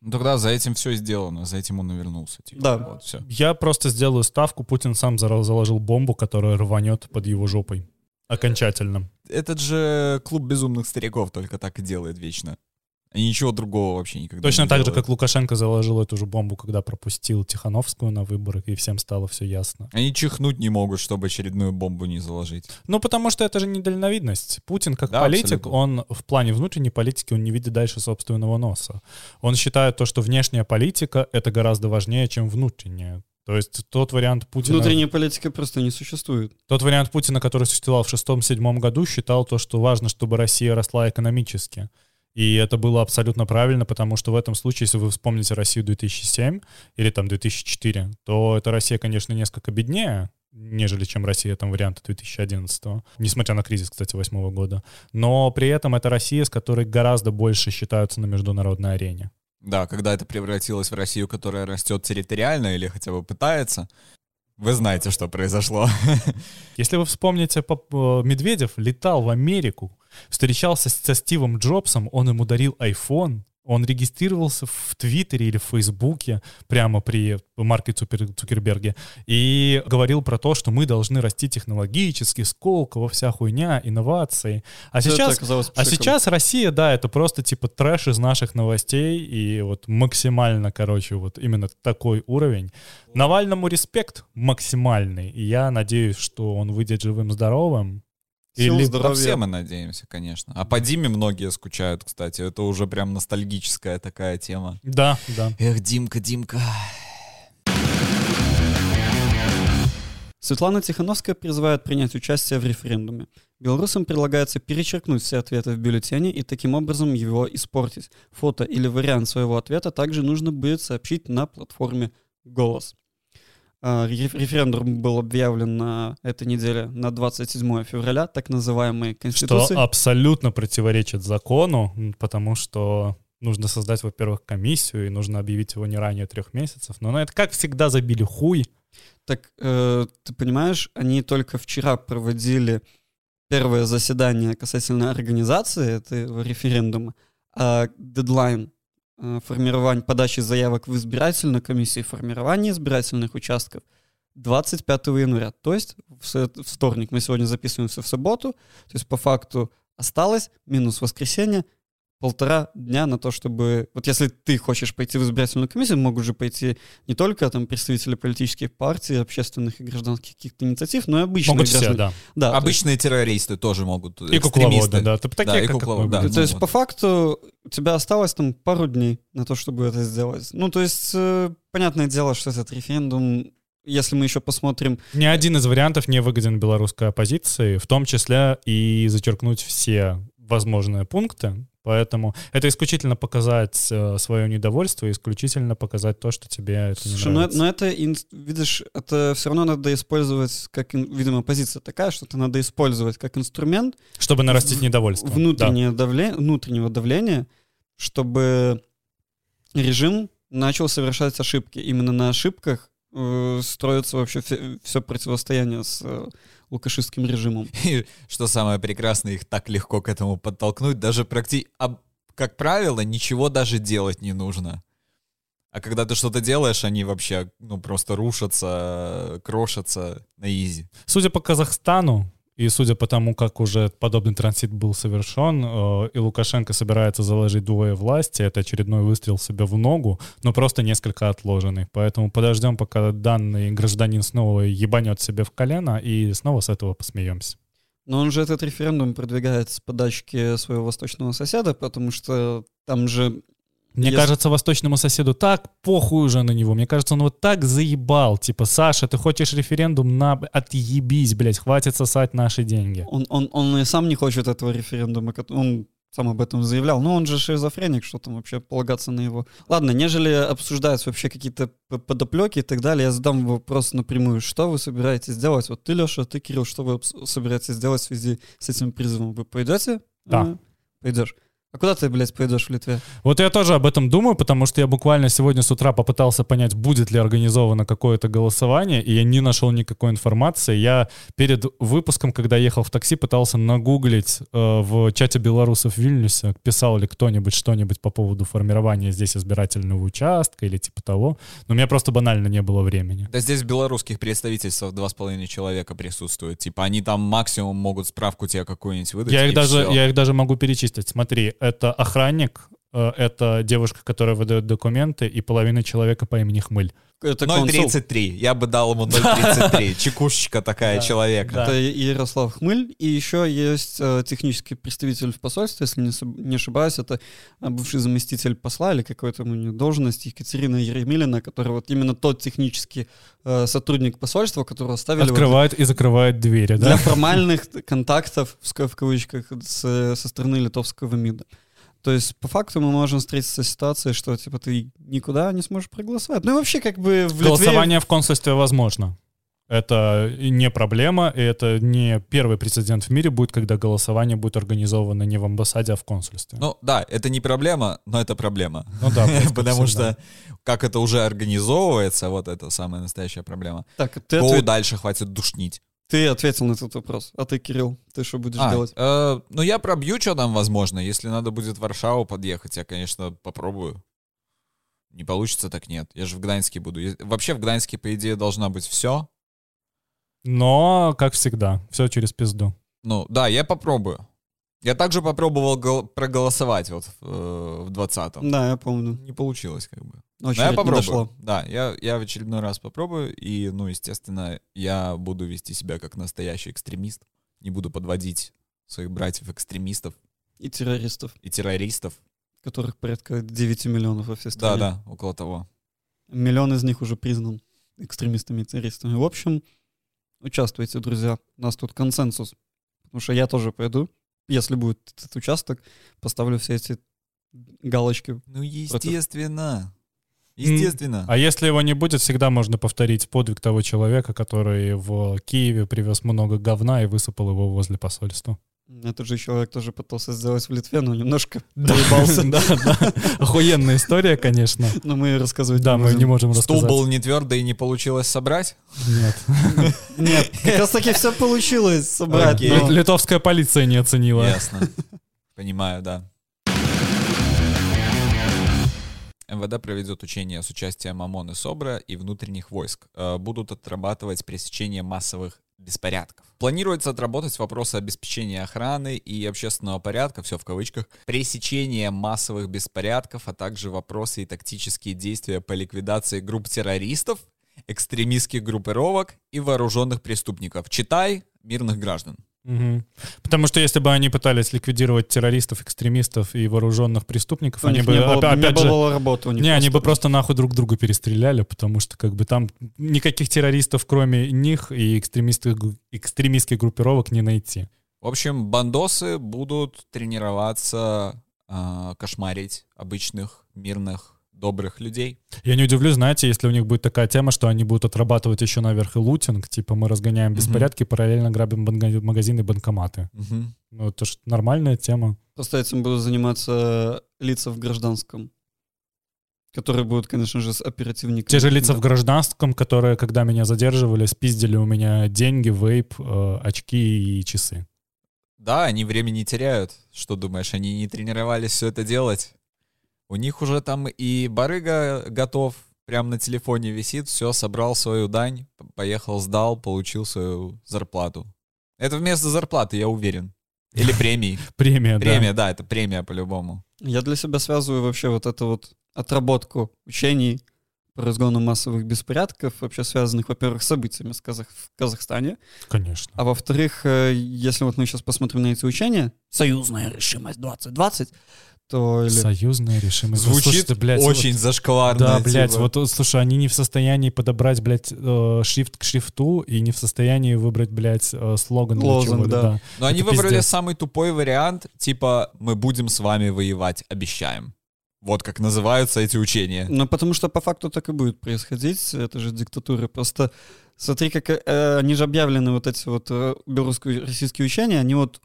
Ну, тогда за этим все сделано, за этим он и вернулся. Типа. Да. Вот, все. Я просто сделаю ставку, Путин сам заложил бомбу, которая рванет под его жопой. Окончательно. Этот же клуб безумных стариков только так и делает вечно. И ничего другого вообще никогда Точно не так же, делает. как Лукашенко заложил эту же бомбу, когда пропустил Тихановскую на выборах, и всем стало все ясно. Они чихнуть не могут, чтобы очередную бомбу не заложить. Ну, потому что это же недальновидность. Путин, как Да, политик, абсолютно. он в плане внутренней политики, он не видит дальше собственного носа. Он считает то, что внешняя политика — это гораздо важнее, чем внутренняя. То есть тот вариант Путина... Внутренняя политика просто не существует. Тот вариант Путина, который существовал в шестом-седьмом году, считал то, что важно, чтобы Россия росла экономически. И это было абсолютно правильно, потому что в этом случае, если вы вспомните Россию 2007 или там 2004, то эта Россия, конечно, несколько беднее, нежели чем Россия там варианта 2011, несмотря на кризис, кстати, восьмого года. Но при этом это Россия, с которой гораздо больше считаются на международной арене. Да, когда это превратилось в Россию, которая растет территориально или хотя бы пытается, вы знаете, что произошло. Если вы вспомните, э, Медведев летал в Америку, встречался со Стивом Джобсом, он ему дарил iPhone, он регистрировался в Твиттере или в Фейсбуке прямо при Марке Цукер- Цукерберге и говорил про то, что мы должны расти технологически, сколково, вся хуйня, инновации. А это сейчас а сейчас Россия, да, это просто типа трэш из наших новостей, и вот максимально, короче, вот именно такой уровень. Навальному респект максимальный, и я надеюсь, что он выйдет живым-здоровым. Сил, Или- здоровья. все мы надеемся, конечно. А по Диме многие скучают, кстати. Это уже прям ностальгическая такая тема. Да, да. Эх, Димка, Димка. Светлана Тихановская призывает принять участие в референдуме. Белорусам предлагается перечеркнуть все ответы в бюллетене и таким образом его испортить. Фото или вариант своего ответа также нужно будет сообщить на платформе «Голос». А, реф- Референдум был объявлен на этой неделе на 27 февраля, так называемой Что Конституции. абсолютно противоречит закону, потому что нужно создать, во-первых, комиссию, и нужно объявить его не ранее трех месяцев. Но на это, как всегда, забили хуй. Так, э, ты понимаешь, они только вчера проводили первое заседание касательно организации этого референдума, а дедлайн формирования подачи заявок в избирательную комиссию формирования избирательных участков 25 января, то есть в вторник. Мы сегодня записываемся в субботу, то есть по факту осталось минус воскресенье полтора дня на то, чтобы... Вот если ты хочешь пойти в избирательную комиссию, могут же пойти не только там представители политических партий, общественных и гражданских каких-то инициатив, но и обычные Могут все, граждане. да. Да, то есть- Обычные террористы тоже могут. И кукловоды, да. Ты такие, и как кукловоды, да. то есть вот. по факту у тебя осталось там пару дней на то, чтобы это сделать. Ну, то есть, э, понятное дело, что этот референдум, если мы еще посмотрим, Ни один из вариантов не выгоден белорусской оппозиции, в том числе и зачеркнуть все возможные пункты. Поэтому это исключительно показать э, свое недовольство, исключительно показать то, что тебе это не слушай, ну, нравится. но это, ин- видишь, это все равно надо использовать, как, видимо, позиция такая, что это надо использовать как инструмент Чтобы нарастить в- недовольство. Да. внутреннее давле- внутреннего давления, чтобы режим начал совершать ошибки. Именно на ошибках э, строится вообще все противостояние с э, лукашистским режимом. И что самое прекрасное, их так легко к этому подтолкнуть. Даже практи... а, как правило, ничего даже делать не нужно. А когда ты что-то делаешь, они вообще, ну, просто рушатся, крошатся на изи. Судя по Казахстану, и судя по тому, как уже подобный трансит был совершен, э, и Лукашенко собирается заложить двое власти, это очередной выстрел себе в ногу, но просто несколько отложенный. Поэтому подождем, пока данный гражданин снова ебанет себе в колено, и снова с этого посмеемся. Но он же этот референдум продвигает с подачки своего восточного соседа, потому что там же Мне Если- кажется, восточному соседу так похуй уже на него. Мне кажется, он вот так заебал. Типа, Саша, ты хочешь референдум на... Отъебись, блядь, хватит сосать наши деньги. он, он, он и сам не хочет этого референдума, он сам об этом заявлял. Но он же шизофреник, что там вообще полагаться на его. Ладно, нежели обсуждать вообще какие-то подоплеки и так далее, я задам вопрос напрямую. Что вы собираетесь делать? Вот ты, Леша, ты, Кирилл, что вы собираетесь делать в связи с этим призывом? Вы пойдете? Да. Э, Пойдешь. А куда ты, блядь, пойдешь в Литве? Вот я тоже об этом думаю, потому что я буквально сегодня с утра попытался понять, будет ли организовано какое-то голосование, и я не нашел никакой информации. Я перед выпуском, когда ехал в такси, пытался нагуглить э, в чате белорусов в Вильнюсе, писал ли кто-нибудь что-нибудь по поводу формирования здесь избирательного участка или типа того. Но у меня просто банально не было времени. Да здесь в белорусских представительствах два с половиной человека присутствуют. Типа они там максимум могут справку тебе какую-нибудь выдать. Я их, даже, всё. я их даже могу перечислить. Смотри, это охранник, это девушка, которая выдает документы, и половина человека по имени Хмыль. Это консул. 0.33. Я бы дал ему 0.33. Чекушечка такая Да. человека. Да. Это Ярослав Хмыль. И еще есть э, технический представитель в посольстве, если не, ошибаюсь, это э, бывший заместитель посла или какой-то у нее должность Екатерина Еремилина, которая вот именно тот технический э, сотрудник посольства, которого ставили вот Открывает и закрывает двери, для да? формальных т- контактов, в кавычках, с- со стороны литовского МИДа. То есть, по факту, мы можем встретиться с ситуацией, что, типа, ты никуда не сможешь проголосовать. Ну и вообще, как бы, в Литве... Голосование в консульстве возможно. Это не проблема, и это не первый прецедент в мире будет, когда голосование будет организовано не в амбассаде, а в консульстве. Ну да, это не проблема, но это проблема. Ну да, Потому что как это уже организовывается, вот это самая настоящая проблема. Так, ты, дальше хватит душнить? Ты ответил на этот вопрос. А ты, Кирилл, ты что будешь А, делать? э, ну я пробью, что там возможно. Если надо будет в Варшаву подъехать, я, конечно, попробую. Не получится, так нет. Я же в Гданьске буду. Вообще в Гданьске, по идее, должна быть все. Но, как всегда, все через пизду. Ну, да, я попробую. Я также попробовал гол- проголосовать вот э, в 20-м. Да, я помню. Не получилось, как бы. Но Очередь я попробую. дошла. Да, я, я в очередной раз попробую. И, ну, естественно, я буду вести себя как настоящий экстремист. Не буду подводить своих братьев-экстремистов И террористов, и террористов. которых порядка 9 миллионов во всей Да, стране. да, около того. Миллион из них уже признан экстремистами и террористами. В общем, участвуйте, друзья. У нас тут консенсус. Потому что я тоже пойду. Если будет этот участок, поставлю все эти галочки. Ну, естественно. М, Естественно. А если его не будет, всегда можно повторить подвиг того человека, который в Киеве привез много говна и высыпал его возле посольства. Этот же человек тоже пытался сделать в Литве, но немножко проебался. Да, да. Охуенная история, конечно. Но мы рассказывать Да, мы не можем Стул рассказать. был не твердый и не получилось собрать? Нет. Нет, как раз таки все получилось собрать. Литовская полиция не оценила. Ясно. Понимаю, да. МВД проведет учения с участием ОМОН и СОБРа и внутренних войск. Э, Будут отрабатывать пресечение массовых беспорядков. Планируется отработать вопросы обеспечения охраны и общественного порядка, все в кавычках, пресечение массовых беспорядков, а также вопросы и тактические действия по ликвидации групп террористов, экстремистских группировок и вооруженных преступников. Читай мирных граждан. Мгм. Потому что если бы они пытались ликвидировать террористов, экстремистов и вооруженных преступников, У они них бы, не было, опя- не опять же, было работы у них. не, они бы просто. просто нахуй друг друга перестреляли, потому что как бы там никаких террористов, кроме них и экстремистских, экстремистских группировок не найти. В общем, бандосы будут тренироваться а, кошмарить обычных, мирных, добрых людей. Я не удивлюсь, знаете, если у них будет такая тема, что они будут отрабатывать еще наверх и лутинг, типа мы разгоняем беспорядки, параллельно грабим магазины и банкоматы. Мгм. Ну, это же нормальная тема. Просто этим будут заниматься лица в гражданском. Которые будут, конечно же, с оперативниками. Те же лица в гражданском, которые, когда меня задерживали, спиздили у меня деньги, вейп, э, очки и часы. Да, они время не теряют. Что думаешь, они не тренировались все это делать? У них уже там и барыга готов, прям на телефоне висит, все, собрал свою дань, поехал, сдал, получил свою зарплату. Это вместо зарплаты, я уверен. Или премии. Премия, да. Премия, да, это премия по-любому. Я для себя связываю вообще вот эту вот отработку учений по разгону массовых беспорядков, вообще связанных, во-первых, с событиями с Казах- в Казахстане, Конечно. а во-вторых, э, если вот мы сейчас посмотрим на эти учения, «Союзная решимость 2020», то или... Союзная решимость. Звучит Слушайте, блядь, очень вот- зашкварно. Да, блядь, типа. вот, слушай, они не в состоянии подобрать, блядь, э, шрифт к шрифту и не в состоянии выбрать, блядь, э, слоган для Лозунг, чего-то, да. Но они Это выбрали пиздец. самый тупой вариант, типа «мы будем с вами воевать, обещаем». Вот как называются эти учения. Ну, потому что по факту так и будет происходить, это же диктатура. Просто смотри, как э, они же объявлены, вот эти вот э, белорусско-российские учения, они вот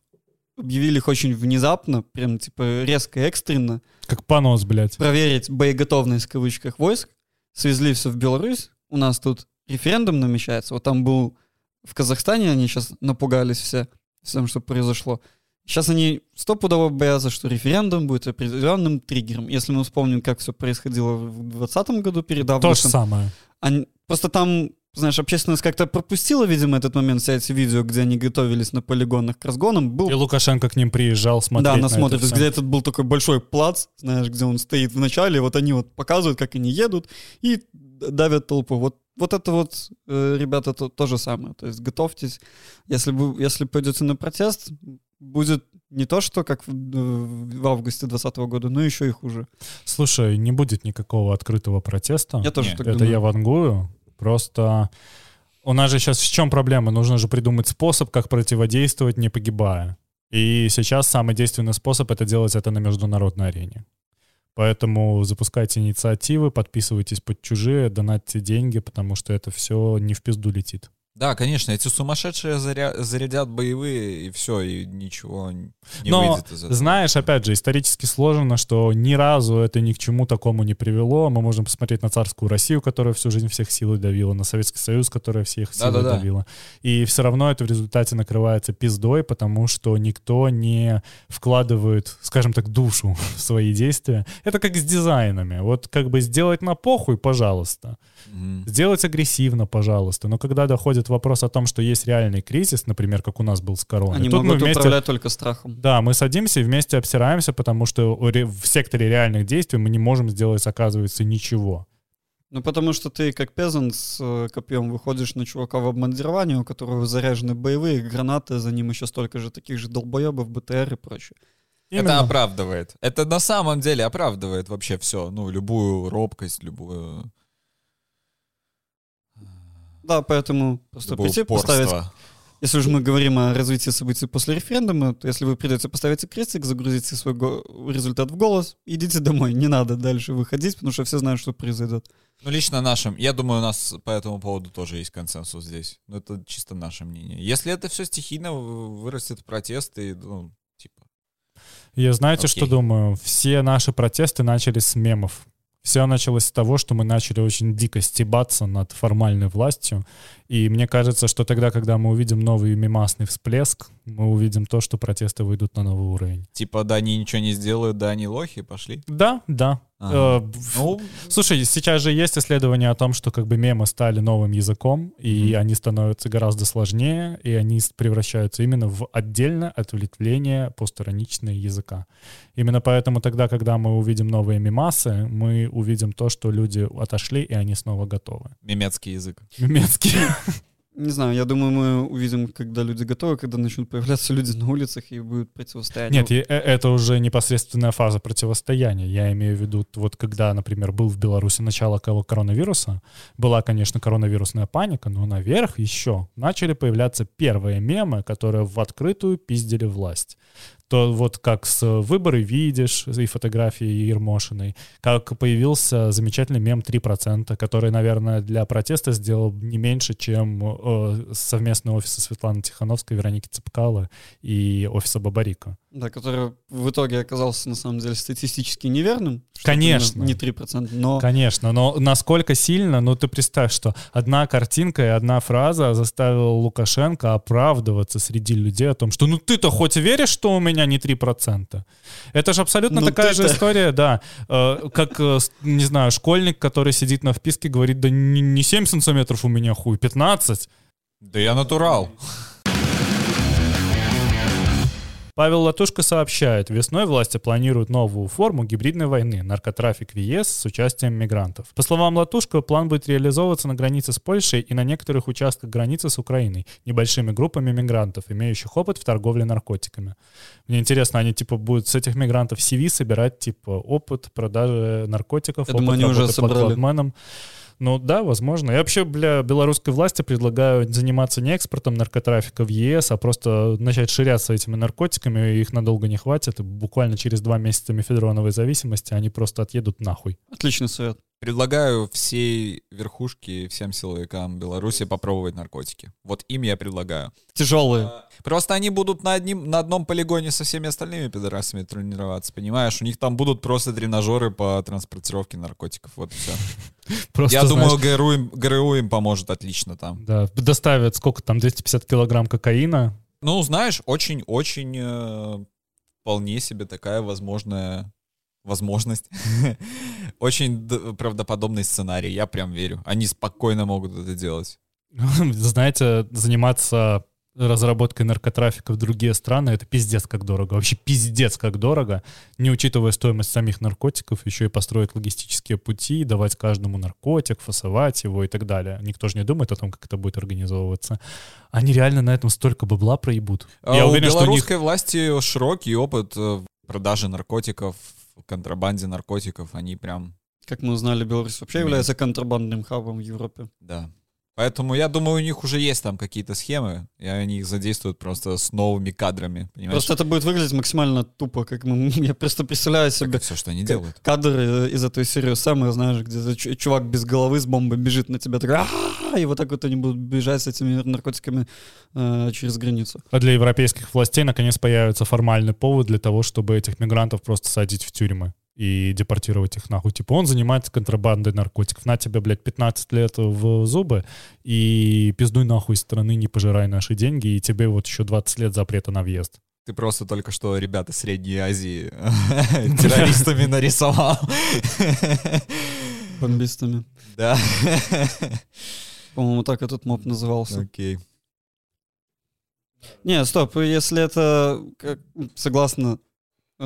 объявили их очень внезапно, прям типа резко экстренно, Как понос, блядь. проверить боеготовность в кавычках войск, свезли все в Беларусь, у нас тут референдум намечается, вот там был в Казахстане, они сейчас напугались все, всем, что произошло. Сейчас они стопудово боятся, что референдум будет определенным триггером. Если мы вспомним, как все происходило в 2020 году перед То же августом, самое. они- просто там, знаешь, общественность как-то пропустила, видимо, этот момент, все эти видео, где они готовились на полигонах к разгонам. Был И Лукашенко к ним приезжал смотреть да, на насмотрит, это где этот был такой большой плац, знаешь, где он стоит в начале, вот они вот показывают, как они едут и давят толпу. Вот, вот это вот, э, ребята, то, то же самое. То есть готовьтесь, если, вы, если пойдете на протест, будет не то, что как в, в августе 2020 года, но еще и хуже. Слушай, не будет никакого открытого протеста. Я тоже Не, так Это думаю. я вангую. Просто у нас же сейчас в чем проблема? Нужно же придумать способ, как противодействовать, не погибая. И сейчас самый действенный способ это делать это на международной арене. Поэтому запускайте инициативы, подписывайтесь под чужие, донатьте деньги, потому что это все не в пизду летит. Да, конечно, эти сумасшедшие заря- зарядят боевые, и все, и ничего не Но, выйдет из этого. Знаешь, опять же, исторически сложно, что ни разу это ни к чему такому не привело. Мы можем посмотреть на царскую Россию, которая всю жизнь всех силой давила, на Советский Союз, которая всех силой Да-да-да. давила. И все равно это в результате накрывается пиздой, потому что никто не вкладывает, скажем так, душу в свои действия. Это как с дизайнами. Вот как бы сделать на похуй, пожалуйста. Мгм. Сделать агрессивно, пожалуйста. Но когда доходит вопрос о том, что есть реальный кризис, например, как у нас был с короной, Они тут мы могут вместе управлять только страхом. да, мы садимся и вместе обсираемся, потому что в секторе реальных действий мы не можем сделать, оказывается, ничего. Ну, потому что ты, как Пезан с э, копьем, выходишь на чувака в обмундировании, у которого заряжены боевые гранаты, за ним еще столько же таких же долбоебов, БТР и прочее. Это Именно. оправдывает. Это на самом деле оправдывает вообще все. Ну, любую робкость, любую... Да, поэтому просто прийти, поставить... Если уже мы говорим о развитии событий после референдума, то если вы придете поставите крестик, загрузите свой го- результат в голос, идите домой, не надо дальше выходить, потому что все знают, что произойдет. Ну, лично нашим. Я думаю, у нас по этому поводу тоже есть консенсус здесь. Но это чисто наше мнение. Если это все стихийно вы- вырастет в протесты, ну, типа... Я знаете, Окей. что думаю? Все наши протесты начались с мемов. Все началось с того, что мы начали очень дико стебаться над формальной властью. И мне кажется, что тогда, когда мы увидим новый мемасный всплеск, мы увидим то, что протесты выйдут на новый уровень. Типа, да, они ничего не сделают, да, они лохи, пошли. Да, да. Ага. Э, Ну, Слушай, сейчас же есть исследования о том, что как бы мемы стали новым языком, и Мгм. они становятся гораздо сложнее, и они превращаются именно в отдельное ответвление постироничного языка. Именно поэтому тогда, когда мы увидим новые мемасы, мы увидим то, что люди отошли, и они снова готовы. немецкий язык. Немецкий. Не знаю, я думаю, мы увидим, когда люди готовы, когда начнут появляться люди на улицах и будет противостояние. Нет, э- это уже непосредственная фаза противостояния. Я имею в виду, вот когда, например, был в Беларуси начало ко- коронавируса, была, конечно, коронавирусная паника, но наверх еще начали появляться первые мемы, которые в открытую пиздили власть. То вот как с выборы видишь и фотографии Ермошиной, как появился замечательный мем 3%, который, наверное, для протеста сделал не меньше, чем э, совместные офисы Светланы Тихановской, Вероники Цепкала и офиса Бабарика. Да, который в итоге оказался на самом деле статистически неверным. Конечно. Не 3%, но Конечно, но насколько сильно, ну ты представь, что одна картинка и одна фраза заставила Лукашенко оправдываться среди людей о том, что ну ты-то хоть веришь, что у меня не 3%? Это же абсолютно Ну такая же история, да, э, как, э, не знаю, школьник, который сидит на вписке, говорит, да не, не 7 сантиметров у меня хуй, 15. Да я натурал. Павел Латушко сообщает, весной власти планируют новую форму гибридной войны – наркотрафик в ЕС с участием мигрантов. По словам Латушко, план будет реализовываться на границе с Польшей и на некоторых участках границы с Украиной небольшими группами мигрантов, имеющих опыт в торговле наркотиками. Мне интересно, они типа будут с этих мигрантов CV собирать типа опыт продажи наркотиков, Я опыт думаю, они уже собрали. платформеном. Ну да, возможно. Я вообще для белорусской власти предлагаю заниматься не экспортом наркотрафика в ЕС, а просто начать ширяться этими наркотиками, их надолго не хватит, и буквально через два месяца мефедроновой зависимости они просто отъедут нахуй. отличный совет. Предлагаю всей верхушке, всем силовикам Беларуси попробовать наркотики. Вот им я предлагаю. Тяжелые. Просто они будут на, одним, на одном полигоне со всеми остальными пидорасами тренироваться, понимаешь? У них там будут просто тренажеры по транспортировке наркотиков. Вот и все. Просто, Я думаю, знаешь, ГРУ им, ГРУ им поможет отлично там. да, доставят сколько там, 250 килограмм кокаина. Ну, знаешь, очень-очень э, вполне себе такая возможная возможность. Очень правдоподобный сценарий, я прям верю. Они спокойно могут это делать. Знаете, заниматься разработкой наркотрафика в другие страны, это пиздец как дорого. Вообще пиздец как дорого, не учитывая стоимость самих наркотиков, еще и построить логистические пути, давать каждому наркотик, фасовать его и так далее. Никто же не думает о том, как это будет организовываться. Они реально на этом столько бабла проебут. А Я у уверен, что у них белорусской власти широкий опыт э, продажи наркотиков, контрабанде наркотиков. Они прям, Как мы узнали, Беларусь вообще является контрабандным хабом в Европе. да. Поэтому я думаю, у них уже есть там какие-то схемы, и они их задействуют просто с новыми кадрами. Понимаешь? Просто это будет выглядеть максимально тупо, как мы, я просто представляю себе все, что они делают. кадры из этой серии самые, знаешь, где чувак без головы с бомбой бежит на тебя, такой, и вот так вот они будут бежать с этими наркотиками э, через границу. А для европейских властей наконец появится формальный повод для того, чтобы этих мигрантов просто садить в тюрьмы и депортировать их нахуй. Типа он занимается контрабандой наркотиков. На тебе, блядь, 15 лет в зубы и пиздуй нахуй из страны, не пожирай наши деньги, и тебе вот еще 20 лет запрета на въезд. Ты просто только что ребята Средней Азии террористами нарисовал. Бомбистами. Да. По-моему, так этот моб назывался. Окей. Не, стоп, если это, как, согласно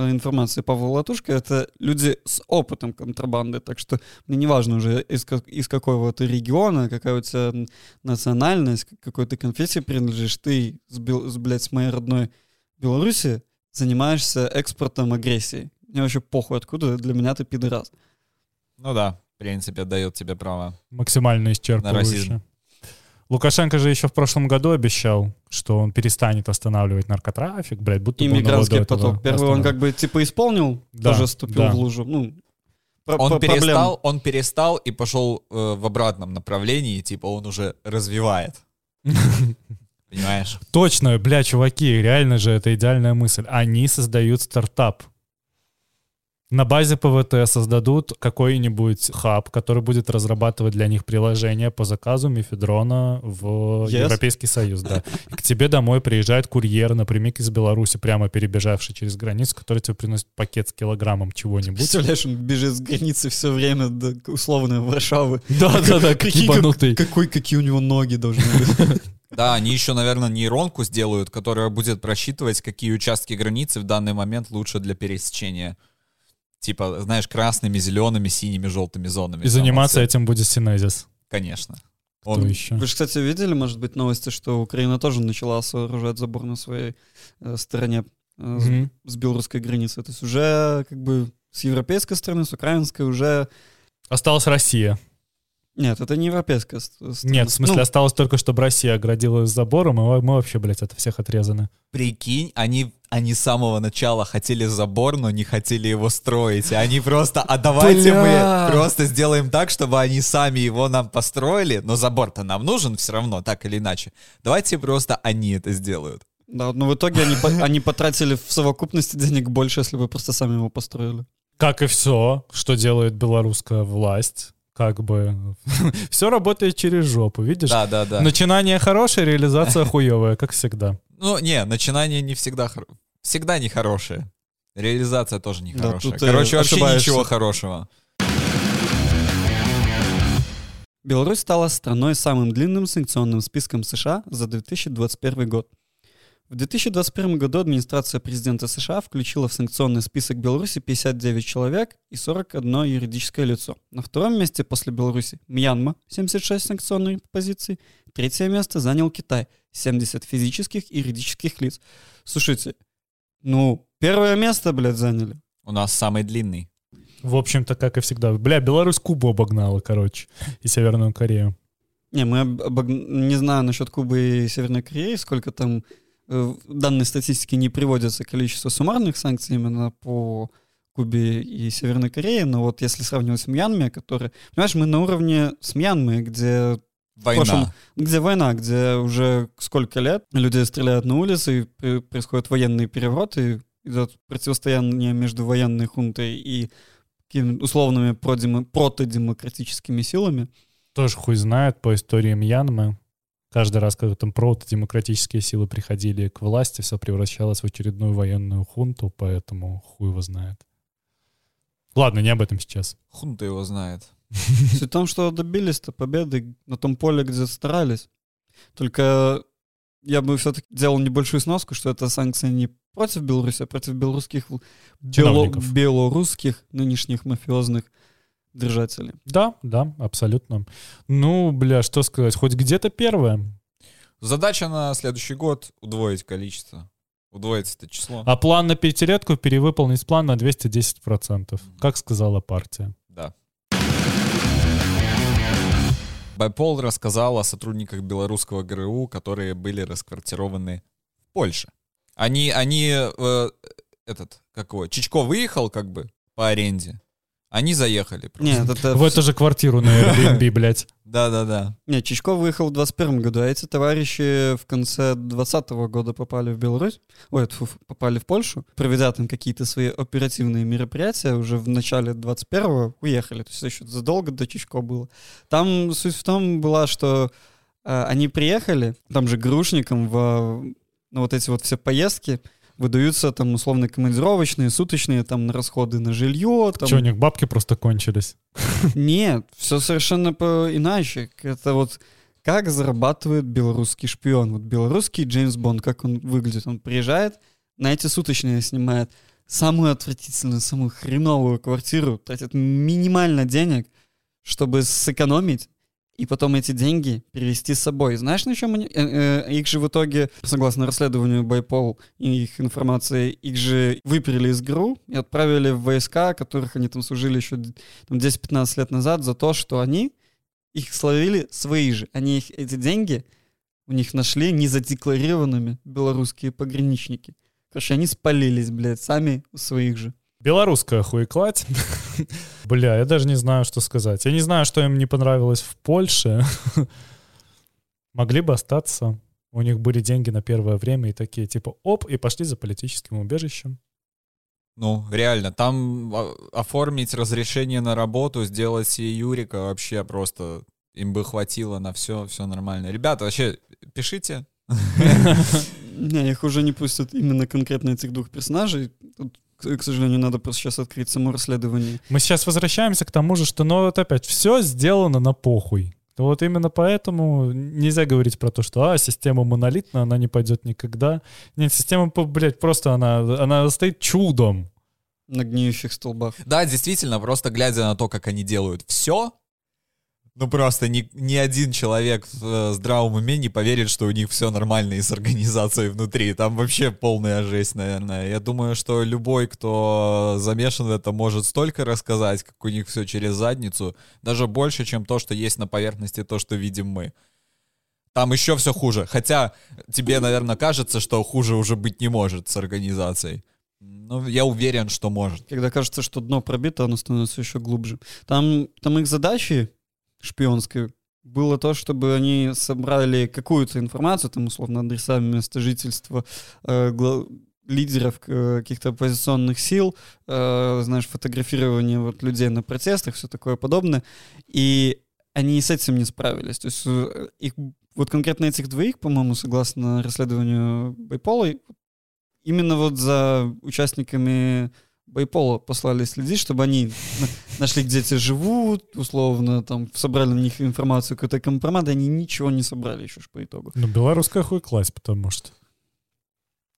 информации Павла Латушка, это люди с опытом контрабанды, так что мне не важно уже из, из какого ты региона, какая у тебя национальность, какой ты конфессии принадлежишь, ты, с, с, блядь, с моей родной Беларуси занимаешься экспортом агрессии. Мне вообще похуй, откуда для меня ты пидорас. Ну да, в принципе, дает тебе право. Максимально исчерпывающе. расизм. Лукашенко же еще в прошлом году обещал, что он перестанет останавливать наркотрафик, блядь, будто бы до Иммигрантский этого поток. Первый он как бы типа исполнил, Да, тоже ступил да. в лужу. Ну, Он перестал, он перестал и пошел э, в обратном направлении, типа он уже развивает. Понимаешь? Точно, бля, чуваки, реально же это идеальная мысль. Они создают стартап. На базе ПВТ создадут какой-нибудь хаб, который будет разрабатывать для них приложение по заказу Мефедрона в Yes. Европейский Союз. Да. И к тебе домой приезжает курьер, напрямик из Беларуси, прямо перебежавший через границу, который тебе приносит пакет с килограммом чего-нибудь. Представляешь, он бежит с границы все время до условной Варшавы. Да-да-да, как Какие- ебанутый. Какой, какие у него ноги должны быть. Да, они еще, наверное, нейронку сделают, которая будет просчитывать, какие участки границы в данный момент лучше для пересечения. Типа, знаешь, красными, зелеными, синими, желтыми зонами. И заниматься этим будет Синезис. Конечно. Кто Он- еще? Вы же, кстати, видели, может быть, новости, что Украина тоже начала сооружать забор на своей э, стороне э, с- Мгм. с белорусской границы. То есть уже как бы с европейской стороны, с украинской уже... Осталась Россия. Нет, это не европейская страна. Нет, в смысле, Ну, осталось только, чтобы Россия оградилась забором, и мы- вообще, блядь, от всех отрезаны. Прикинь, они, они с самого начала хотели забор, но не хотели его строить. И они просто, а давайте Бля. мы просто сделаем так, чтобы они сами его нам построили, но забор-то нам нужен все равно, так или иначе. Давайте просто они это сделают. Да, но в итоге они, они потратили в совокупности денег больше, если бы просто сами его построили. Как и все, что делает белорусская власть. Как бы все работает через жопу, видишь? Да, да, да. Начинание хорошее, реализация хуевая, как всегда. Ну, не, начинание не всегда хоро- Всегда нехорошее. Реализация тоже Да, нехорошая. тут ты Короче, вообще ошибаешься. ничего хорошего. Беларусь стала страной с самым длинным санкционным списком США за 2021 год. В 2021 году администрация президента США включила в санкционный список Беларуси 59 человек и 41 юридическое лицо. На втором месте после Беларуси Мьянма 76 санкционных позиций. Третье место занял Китай 70 физических и юридических лиц. Слушайте, ну, первое место, блядь, заняли. У нас самый длинный. В общем-то, как и всегда. Бля, Беларусь Кубу обогнала, короче, и Северную Корею. Не, мы об- обог- не знаю насчет Кубы и Северной Кореи, сколько там в данной статистике не приводится количество суммарных санкций именно по Кубе и Северной Корее, но вот если сравнивать с Мьянмой, который... Понимаешь, мы на уровне с Мьянмой, где Война. прошлом- где война, где уже сколько лет люди стреляют на улице, и происходят военные перевороты, идет противостояние между военной хунтой и какими- условными продемо- протодемократическими силами. Тоже хуй знает по истории Мьянмы. Каждый раз, когда там протодемократические силы приходили к власти, все превращалось в очередную военную хунту, поэтому хуй его знает. Ладно, не об этом сейчас. Хунта его знает. Суть в том, что добились-то победы на том поле, где старались. Только я бы все-таки делал небольшую сноску, что это санкции не против Беларуси, а против белорусских, бело- белорусских нынешних мафиозных держателей. Да, да, абсолютно. Ну, бля, что сказать, хоть где-то первое. Задача на следующий год — удвоить количество. Удвоить это число. А план на пятилетку перевыполнить план на 210%, как сказала партия. Да. Байпол рассказал о сотрудниках белорусского ГРУ, которые были расквартированы в Польше. Они, они, э, этот, как его, Чичко выехал как бы по аренде. Они заехали. просто. Нет, это... В эту же квартиру на Airbnb, блядь. Да-да-да. Нет, Чичко выехал в 21 году, а эти товарищи в конце 20 года попали в Беларусь, ой, тьфу, фу, попали в Польшу, проведя там какие-то свои оперативные мероприятия, уже в начале 21-го уехали, то есть еще задолго до Чичко было. Там суть в том была, что э, они приехали, там же грушникам в, на вот эти вот все поездки выдаются там условно командировочные, суточные, там на расходы на жилье, там Че, у них бабки просто кончились? нет, все совершенно по- иначе. Это вот как зарабатывает белорусский шпион. Вот белорусский Джеймс Бонд, как он выглядит. Он приезжает, на эти суточные снимает самую отвратительную, самую хреновую квартиру, тратит минимально денег, чтобы сэкономить, и потом эти деньги перевести с собой. Знаешь, на чем они? э, э, Их же в итоге, согласно расследованию Байпол и их информации, их же выперли из ГРУ и отправили в войска, которых они там служили еще там, 10-15 лет назад за то, что они их словили свои же. Они их, эти деньги у них нашли незадекларированными белорусские пограничники. Короче, они спалились, блядь, сами у своих же. Белорусская хуекладь. Бля, я даже не знаю, что сказать. Я не знаю, что им не понравилось в Польше. Могли бы остаться. У них были деньги на первое время и такие типа оп, и пошли за политическим убежищем. Ну, реально, там а, оформить разрешение на работу, сделать себе Юрика вообще просто им бы хватило на все, все нормально. Ребята, вообще, пишите. Не, их уже не пустят именно конкретно этих двух персонажей. Тут, к сожалению, надо просто сейчас открыть само расследование. Мы сейчас возвращаемся к тому же, что, ну, вот опять, все сделано на похуй. Вот именно поэтому нельзя говорить про то, что, а, система монолитна, она не пойдет никогда. Нет, система, блядь, просто она, она стоит чудом. На гниющих столбах. Да, действительно, просто глядя на то, как они делают все, ну просто ни, ни один человек в э, здравом уме не поверит, что у них все нормально и с организацией внутри. Там вообще полная жесть, наверное. Я думаю, что любой, кто замешан в этом, может столько рассказать, как у них все через задницу, даже больше, чем то, что есть на поверхности, то, что видим мы. Там еще все хуже. Хотя тебе, наверное, кажется, что хуже уже быть не может с организацией. Ну, я уверен, что может. Когда кажется, что дно пробито, оно становится еще глубже. Там, там их задачи шпионской было то, чтобы они собрали какую-то информацию, там, условно, адреса, место жительства э, гла- лидеров э, каких-то оппозиционных сил, э, знаешь, фотографирование вот людей на протестах, все такое подобное. И они с этим не справились. То есть э, их, вот конкретно этих двоих, по-моему, согласно расследованию Байпола, именно вот за участниками Байпола послали следить, чтобы они на- нашли, где те живут, условно, там, собрали на них информацию, какой-то компромат, и они ничего не собрали еще ж по итогу. Ну, белорусская хуекласть, потому что.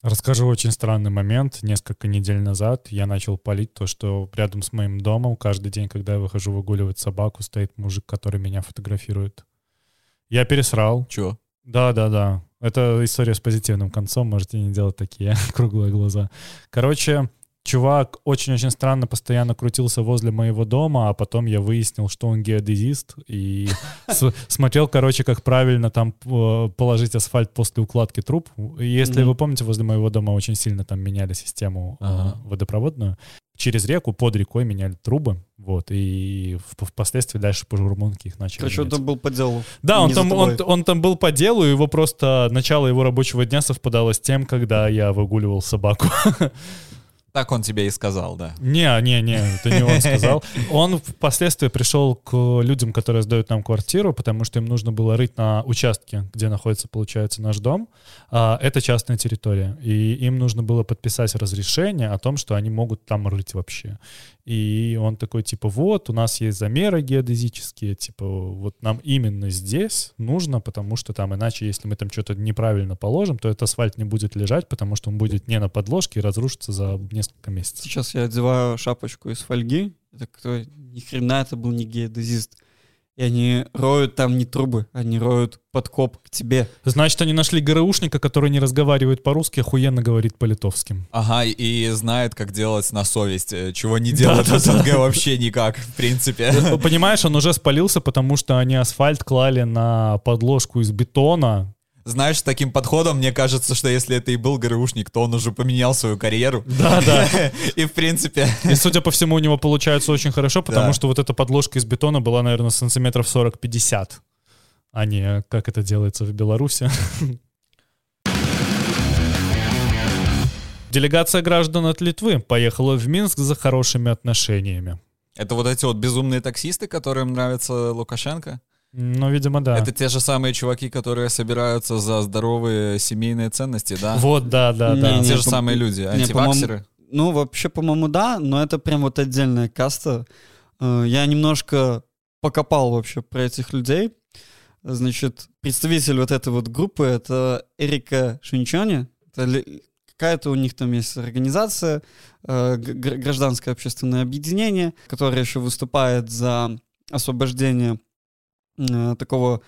Расскажу очень странный момент. Несколько недель назад я начал палить то, что рядом с моим домом каждый день, когда я выхожу выгуливать собаку, стоит мужик, который меня фотографирует. Я пересрал. Чё? Да, да, да. Это история с позитивным концом, можете не делать такие круглые глаза. Короче, чувак очень-очень странно постоянно крутился возле моего дома, а потом я выяснил, что он геодезист, и смотрел, короче, как правильно там э, положить асфальт после укладки труб. Если вы помните, возле моего дома очень сильно там меняли систему э, водопроводную. через реку, под рекой меняли трубы, вот, и впоследствии дальше по Журмунке их начали Короче, менять. это был по делу. Да, он там, он, он там был по делу, его просто начало его рабочего дня совпадало с тем, когда я выгуливал собаку. Так он тебе и сказал, да. Не, не, не, это не он сказал. Он впоследствии пришел к людям, которые сдают нам квартиру, потому что им нужно было рыть на участке, где находится, получается, наш дом. А, Это частная территория. И им нужно было подписать разрешение о том, что они могут там рыть вообще. И он такой, типа, вот, у нас есть замеры геодезические, типа, вот нам именно здесь нужно, потому что там иначе, если мы там что-то неправильно положим, то этот асфальт не будет лежать, потому что он будет не на подложке и разрушится за несколько месяцев. Сейчас я одеваю шапочку из фольги. Это кто? Ни хрена это был не геодезист. И они роют там не трубы, они роют подкоп к тебе. Значит, они нашли ГРУшника, который не разговаривает по-русски, охуенно говорит по-литовски. Ага, и- знает, как делать на совесть, э, чего не делает в СНГ вообще никак, в принципе. Понимаешь, он уже спалился, потому что они асфальт клали на подложку из бетона. Знаешь, с таким подходом, мне кажется, что если это и был ГРУшник, то он уже поменял свою карьеру. Да, да. И, в принципе, И, судя по всему, у него получается очень хорошо, потому что вот эта подложка из бетона была, наверное, сантиметров 40-50, а не как это делается в Беларуси. Делегация граждан от Литвы поехала в Минск за хорошими отношениями. это вот эти вот безумные таксисты, которым нравится Лукашенко. Ну, видимо, да. Это те же самые чуваки, которые собираются за здоровые семейные ценности, да? Вот, да, да, да. Не, те не, же по- самые люди, антиваксеры. Ну, вообще, по-моему, да, но это прям вот отдельная каста. Э, Я немножко покопал вообще про этих людей. Значит, представитель вот этой вот группы — это Эрика Шинчони. Это какая-то у них там есть организация, э, гражданское общественное объединение, которое еще выступает за освобождение э, такого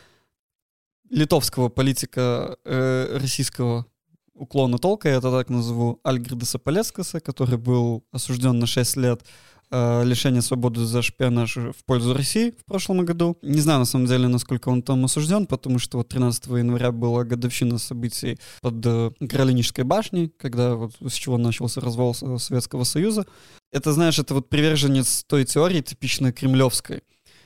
литовского политика э, российского уклона толка, я это так назову, Альгердаса Полескаса, который был осужден на 6 лет э, лишения свободы за шпионаж в пользу России в прошлом году. Не знаю, на самом деле, насколько он там осужден, потому что вот 13 января была годовщина событий под э, Каролинической башней, когда вот с чего начался развал Со- Советского Союза. Это, знаешь, это вот приверженец той теории типичной кремлевской,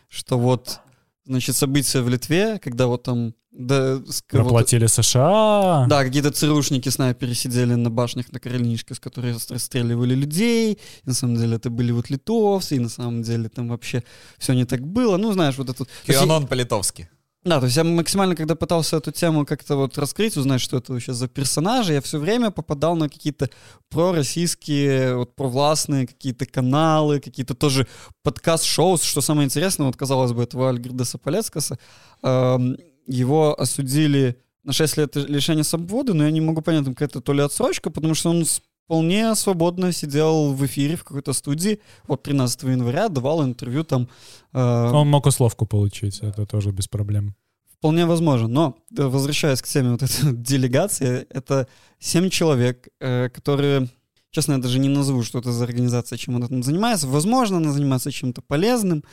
что вот, значит, события в Литве, когда вот там... Да, вот- Проплатили США. да, какие-то ЦРУшники снайперы сидели на башнях на Каролинишке, с которой расстреливали людей. И на самом деле это были вот литовцы, и на самом деле там вообще все не так было. Ну, знаешь, вот это... вот- То есть я- Кианон по-литовски. Да, то есть я максимально, когда пытался эту тему как-то вот раскрыть, узнать, что это вообще за персонажи, я все время попадал на какие-то пророссийские, вот провластные какие-то каналы, какие-то тоже подкаст-шоу, что самое интересное, вот казалось бы, этого Альгердеса Полецкаса, эм, его осудили на 6 лет лишения свободы, но я не могу понять, там какая-то то ли отсрочка, потому что он вполне свободно сидел в эфире в какой-то студии, вот 13 января давал интервью там э, Он мог условку получить, это тоже без проблем. Вполне возможно. Но, э, возвращаясь к теме вот этой делегации, это семь человек, э, которые, честно, я даже не назову, что это за организация, чем она там занимается. Возможно, она занимается чем-то полезным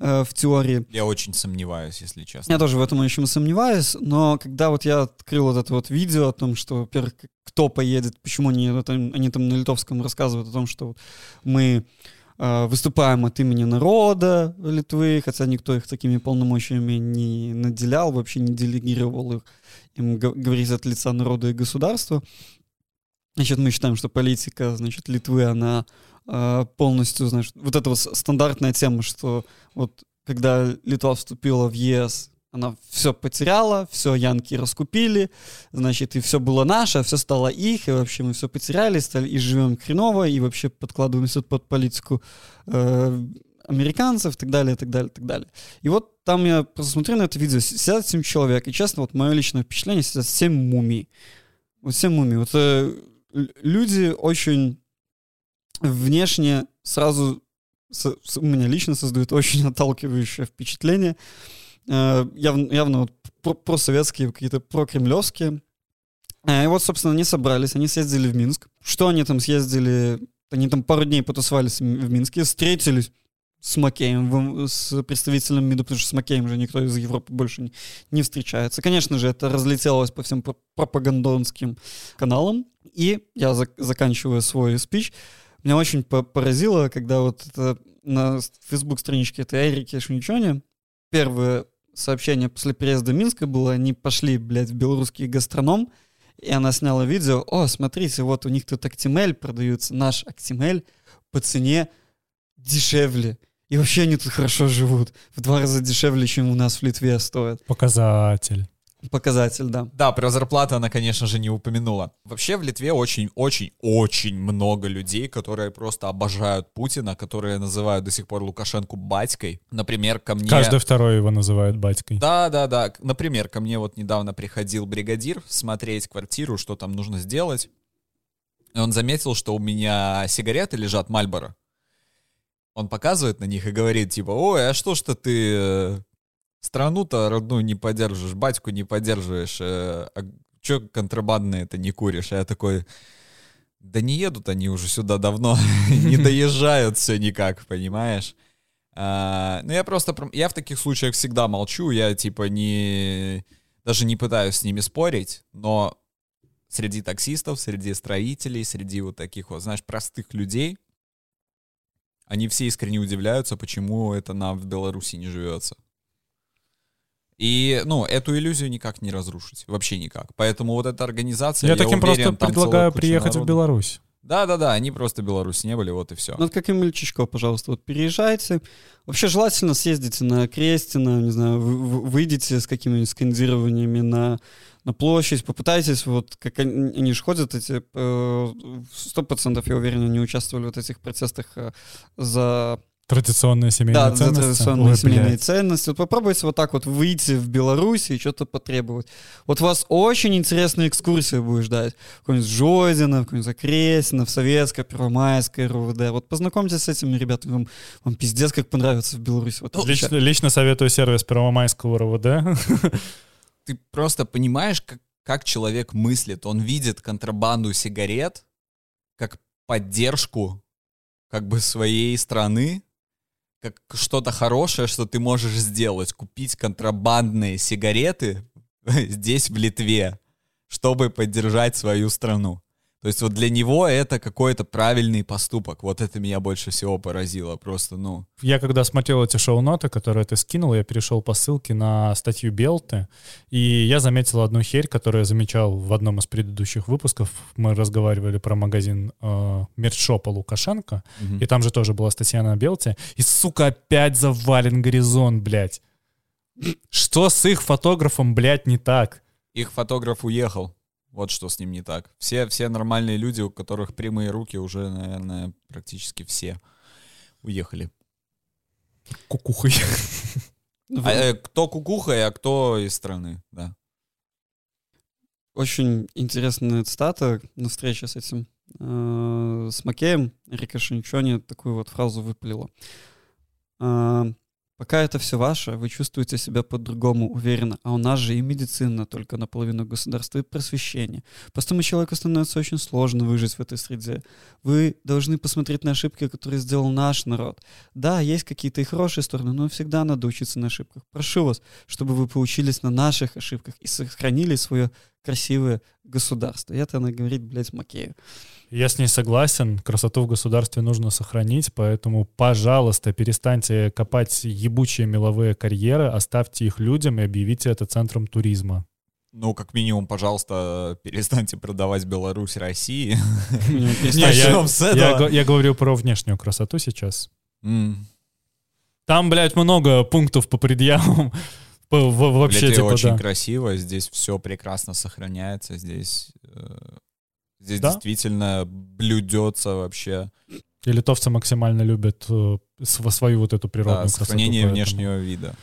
э, в теории. Я очень сомневаюсь, если честно. Я тоже в этом очень сомневаюсь, но когда вот я открыл вот это вот видео о том, что, во-первых, кто поедет, почему они, они там на литовском рассказывают о том, что мы э, выступаем от имени народа Литвы, хотя никто их такими полномочиями не наделял, вообще не делегировал их, им говорить от лица народа и государства. Значит, мы считаем, что политика, значит, Литвы, она э, полностью, значит, вот эта вот стандартная тема, что вот когда Литва вступила в ЕС, она все потеряла, все янки раскупили, значит, и все было наше, все стало их, и вообще мы все потеряли, стали, и живем хреново, и вообще подкладываемся под политику э, американцев, и так далее, и так далее, и так далее. И вот там я просто смотрю на это видео, сидят семь человек, и честно, вот мое личное впечатление, сидят семь мумий. Вот семь мумий. Вот э, люди очень внешне сразу со- у меня лично создают очень отталкивающее впечатление. Э, явно, явно вот про- просоветские, какие-то прокремлевские. Э, И вот, собственно, они собрались, они съездили в Минск. Что они там съездили? Они там пару дней потусовались в Минске, встретились с Макеем, с представителем МИДа, потому что с Макеем же никто из Европы больше не, встречается. Конечно же, это разлетелось по всем про- пропагандонским каналам. И я зак- заканчиваю свой спич. Меня очень по- поразило, когда вот это на фейсбук-страничке этой Эрики Шуничоне первое сообщение после переезда Минска было, они пошли, блядь, в белорусский гастроном, и она сняла видео, о, смотрите, вот у них тут Актимель продаются, наш Актимель по цене дешевле. И вообще они тут хорошо живут. В два раза дешевле, чем у нас в Литве стоит. Показатель. Показатель, да. Да, про зарплату она, конечно же, не упомянула. Вообще в Литве очень-очень-очень много людей, которые просто обожают Путина, которые называют до сих пор Лукашенко батькой. Например, ко мне... Каждый второй его называют батькой. Да, да, да. Например, ко мне вот недавно приходил бригадир смотреть квартиру, что там нужно сделать. И он заметил, что у меня сигареты лежат Мальборо. Он показывает на них и говорит, типа, ой, а что ж-то ты э, страну-то родную не поддерживаешь, батьку не поддерживаешь, э, а чё контрабандное это не куришь? А я такой, да не едут они уже сюда давно, не доезжают все никак, понимаешь? А, ну я просто, я в таких случаях всегда молчу, я типа не, даже не пытаюсь с ними спорить, но среди таксистов, среди строителей, среди вот таких вот, знаешь, простых людей, они все искренне удивляются, почему это нам в Беларуси не живется. И, ну, эту иллюзию никак не разрушить. Вообще никак. Поэтому вот эта организация... Я таким просто уверен, там предлагаю приехать в народу. Беларусь. Да-да-да, они просто в Беларуси не были, вот и все. Ну, вот как Эмиль Чичко, пожалуйста, вот переезжайте. Вообще желательно съездите на Крестина, не знаю, вы- вы- выйдите с какими-нибудь скандированиями на, на площадь, попытайтесь, вот как они, они же ходят, эти, э, сто процентов, я уверен, они участвовали в вот этих протестах э, за Традиционные семейные да, ценности. традиционные Ой, семейные блядь. ценности. Вот попробуйте вот так вот выйти в Беларусь и что-то потребовать. Вот вас очень интересная экскурсия будет ждать. В Какой-нибудь Жодино, в какой-нибудь Закресино, в Советское, Первомайское, РУВД. Вот познакомьтесь с этими ребятами, вам, вам пиздец как понравится в Беларуси. Вот Лично, лично советую сервис Первомайского РОВД. Ты просто понимаешь, как, как человек мыслит. Он видит контрабанду сигарет как поддержку как бы своей страны, как что-то хорошее, что ты можешь сделать. Купить контрабандные сигареты здесь, в Литве, чтобы поддержать свою страну. То есть вот для него это какой-то правильный поступок. Вот это меня больше всего поразило. Просто, ну... Я когда смотрел эти шоу-ноты, которые ты скинул, я перешел по ссылке на статью Белты, и я заметил одну херь, которую я замечал в одном из предыдущих выпусков. Мы разговаривали про магазин э, мерчшопа Лукашенко, мгм. и там же тоже была статья на Белте. И, сука, опять завален горизонт, блядь. Что с их фотографом, блядь, не так? Их фотограф уехал. Вот что с ним не так. Все, все нормальные люди, у которых прямые руки, уже, наверное, практически все уехали. Кукухой. А, э, кто кукухой, а кто из страны, да. Очень интересная цитата на встрече с этим, э, с Макеем. Рика Шинчони такую вот фразу выпалила. Пока это все ваше, вы чувствуете себя по-другому уверенно, а у нас же и медицина только наполовину государства, и просвещение. Простому человеку становится очень сложно выжить в этой среде. Вы должны посмотреть на ошибки, которые сделал наш народ. Да, есть какие-то и хорошие стороны, но всегда надо учиться на ошибках. Прошу вас, чтобы вы поучились на наших ошибках и сохранили свое красивое государство. И это она говорит, блядь, Макею. Я с ней согласен. Красоту в государстве нужно сохранить, поэтому, пожалуйста, перестаньте копать ебучие меловые карьеры, оставьте их людям и объявите это центром туризма. Ну, как минимум, пожалуйста, перестаньте продавать Беларусь России. Не, я, Начнем с я этого. го- я говорю про внешнюю красоту сейчас. Там, блядь, много пунктов по предъявам. Вообще, Литве типа, очень да. красиво, здесь все прекрасно сохраняется, здесь, э, здесь Да? действительно блюдется вообще И литовцы максимально любят э, св- свою вот эту природную да, красоту. сохранение поэтому- внешнего вида.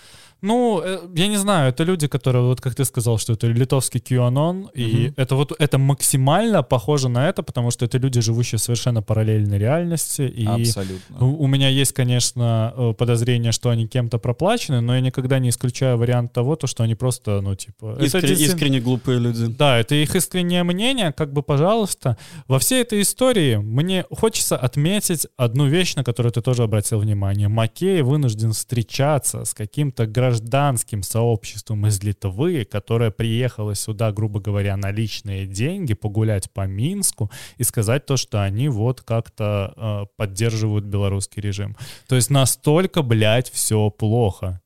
Ну, э, я не знаю, это люди, которые, вот как ты сказал, что это литовский QAnon, и Мгм. это вот это максимально похоже на это, потому что это люди, живущие в совершенно параллельной реальности, и Абсолютно. у у меня есть, конечно, э, подозрение, что они кем-то проплачены, но я никогда не исключаю вариант того, то, что они просто, ну, типа... это Искре- действительно- искренне глупые люди. Да, это их искреннее мнение, как бы, пожалуйста. Во всей этой истории мне хочется отметить одну вещь, на которую ты тоже обратил внимание. Маккей вынужден встречаться с каким-то гражданским сообществом из Литвы, которое приехало сюда, грубо говоря, на личные деньги, погулять по Минску и сказать то, что они вот как-то э, поддерживают белорусский режим. То есть настолько, блядь, все плохо.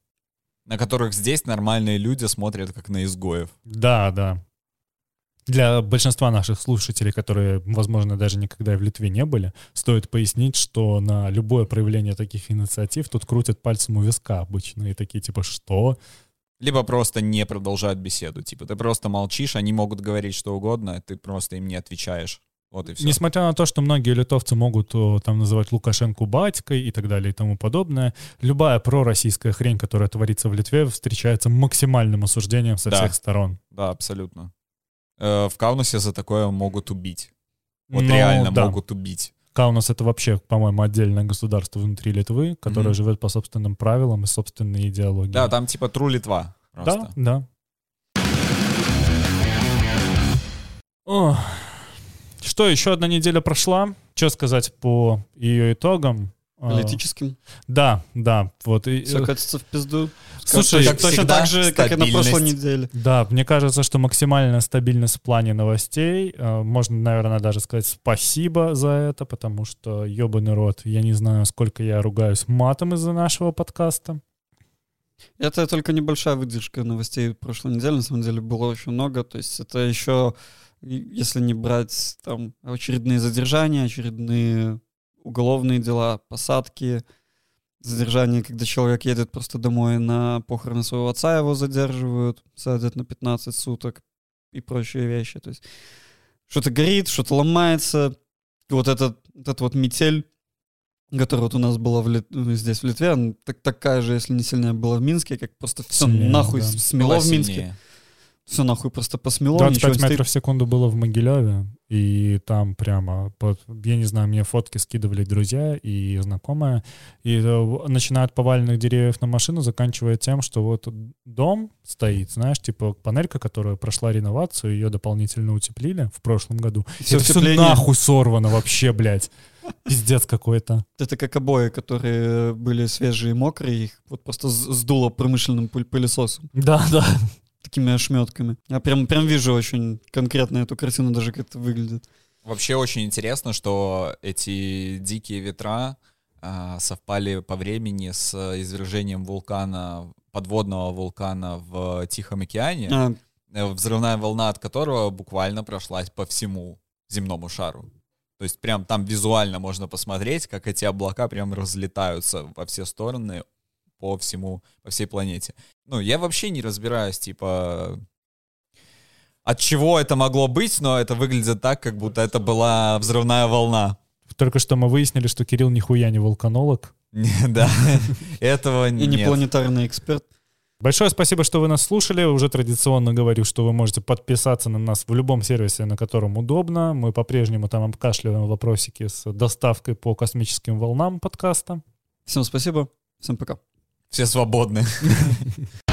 На которых здесь нормальные люди смотрят как на изгоев. Да, да. Для большинства наших слушателей, которые, возможно, даже никогда в Литве не были, стоит пояснить, что на любое проявление таких инициатив тут крутят пальцем у виска обычно. И такие типа, что? Либо просто не продолжают беседу. Типа ты просто молчишь, они могут говорить что угодно, ты просто им не отвечаешь. Вот и все. Несмотря на то, что многие литовцы могут там называть Лукашенко батькой и так далее и тому подобное, любая пророссийская хрень, которая творится в Литве, встречается максимальным осуждением со Да. всех сторон. Да, абсолютно. Э, В Каунасе за такое могут убить. Вот Ну, реально да. могут убить. Каунас — это вообще, по-моему, отдельное государство внутри Литвы, которое Мгм. живет по собственным правилам и собственной идеологии. Да, там типа Тру Литва. Да, Просто. да. О, что, еще одна неделя прошла. Что сказать по ее итогам? А, Политическим. Да, да. Вот. и- Все катится в пизду. Слушай, как точно так же, как и на прошлой неделе. Да, мне кажется, что максимальная стабильность в плане новостей. Э, Можно, наверное, даже сказать спасибо за это, потому что, ебаный рот, я не знаю, сколько я ругаюсь матом из-за нашего подкаста. Это только небольшая выдержка новостей прошлой недели. На самом деле было очень много. То есть это еще, если не брать там очередные задержания, очередные уголовные дела, посадки, задержания, когда человек едет просто домой на похороны своего отца, его задерживают, садят на 15 суток и прочие вещи. То есть что-то горит, что-то ломается. Вот этот, вот эта вот метель, которая вот у нас была в Лит- ну, здесь в Литве, она так, такая же, если не сильнее, была в Минске, как просто все Сильнее, нахуй да. смело Была в Минске. сильнее. Все нахуй просто посмело. 25 ничего метров в секунду было в Могилеве, и там прямо, под- я не знаю, мне фотки скидывали друзья и знакомые, и э, начиная от поваленных деревьев на машину, заканчивая тем, что вот дом стоит, знаешь, типа панелька, которая прошла реновацию, ее дополнительно утеплили в прошлом году. Все это все нахуй сорвано вообще, блядь. Пиздец какой-то. Это как обои, которые были свежие и мокрые, их вот просто сдуло промышленным пылесосом, Да, да. Такими ошметками. Я прям, прям вижу очень конкретно эту картину, даже как это выглядит. Вообще очень интересно, что эти дикие ветра а, совпали по времени с извержением вулкана, подводного вулкана в Тихом океане, А, э, взрывная волна от которого буквально прошлась по всему земному шару. То есть прям там визуально можно посмотреть, как эти облака прям разлетаются во все стороны по всему, по всей планете. Ну, я вообще не разбираюсь, типа, от чего это могло быть, но это выглядит так, как будто это была взрывная волна. Только что мы выяснили, что Кирилл нихуя не вулканолог. Да, этого и не нет. планетарный эксперт. Большое спасибо, что вы нас слушали. Уже традиционно говорю, что вы можете подписаться на нас в любом сервисе, на котором удобно. Мы по-прежнему там обкашливаем вопросики с доставкой по космическим волнам подкаста. Всем спасибо, всем пока. Все свободны.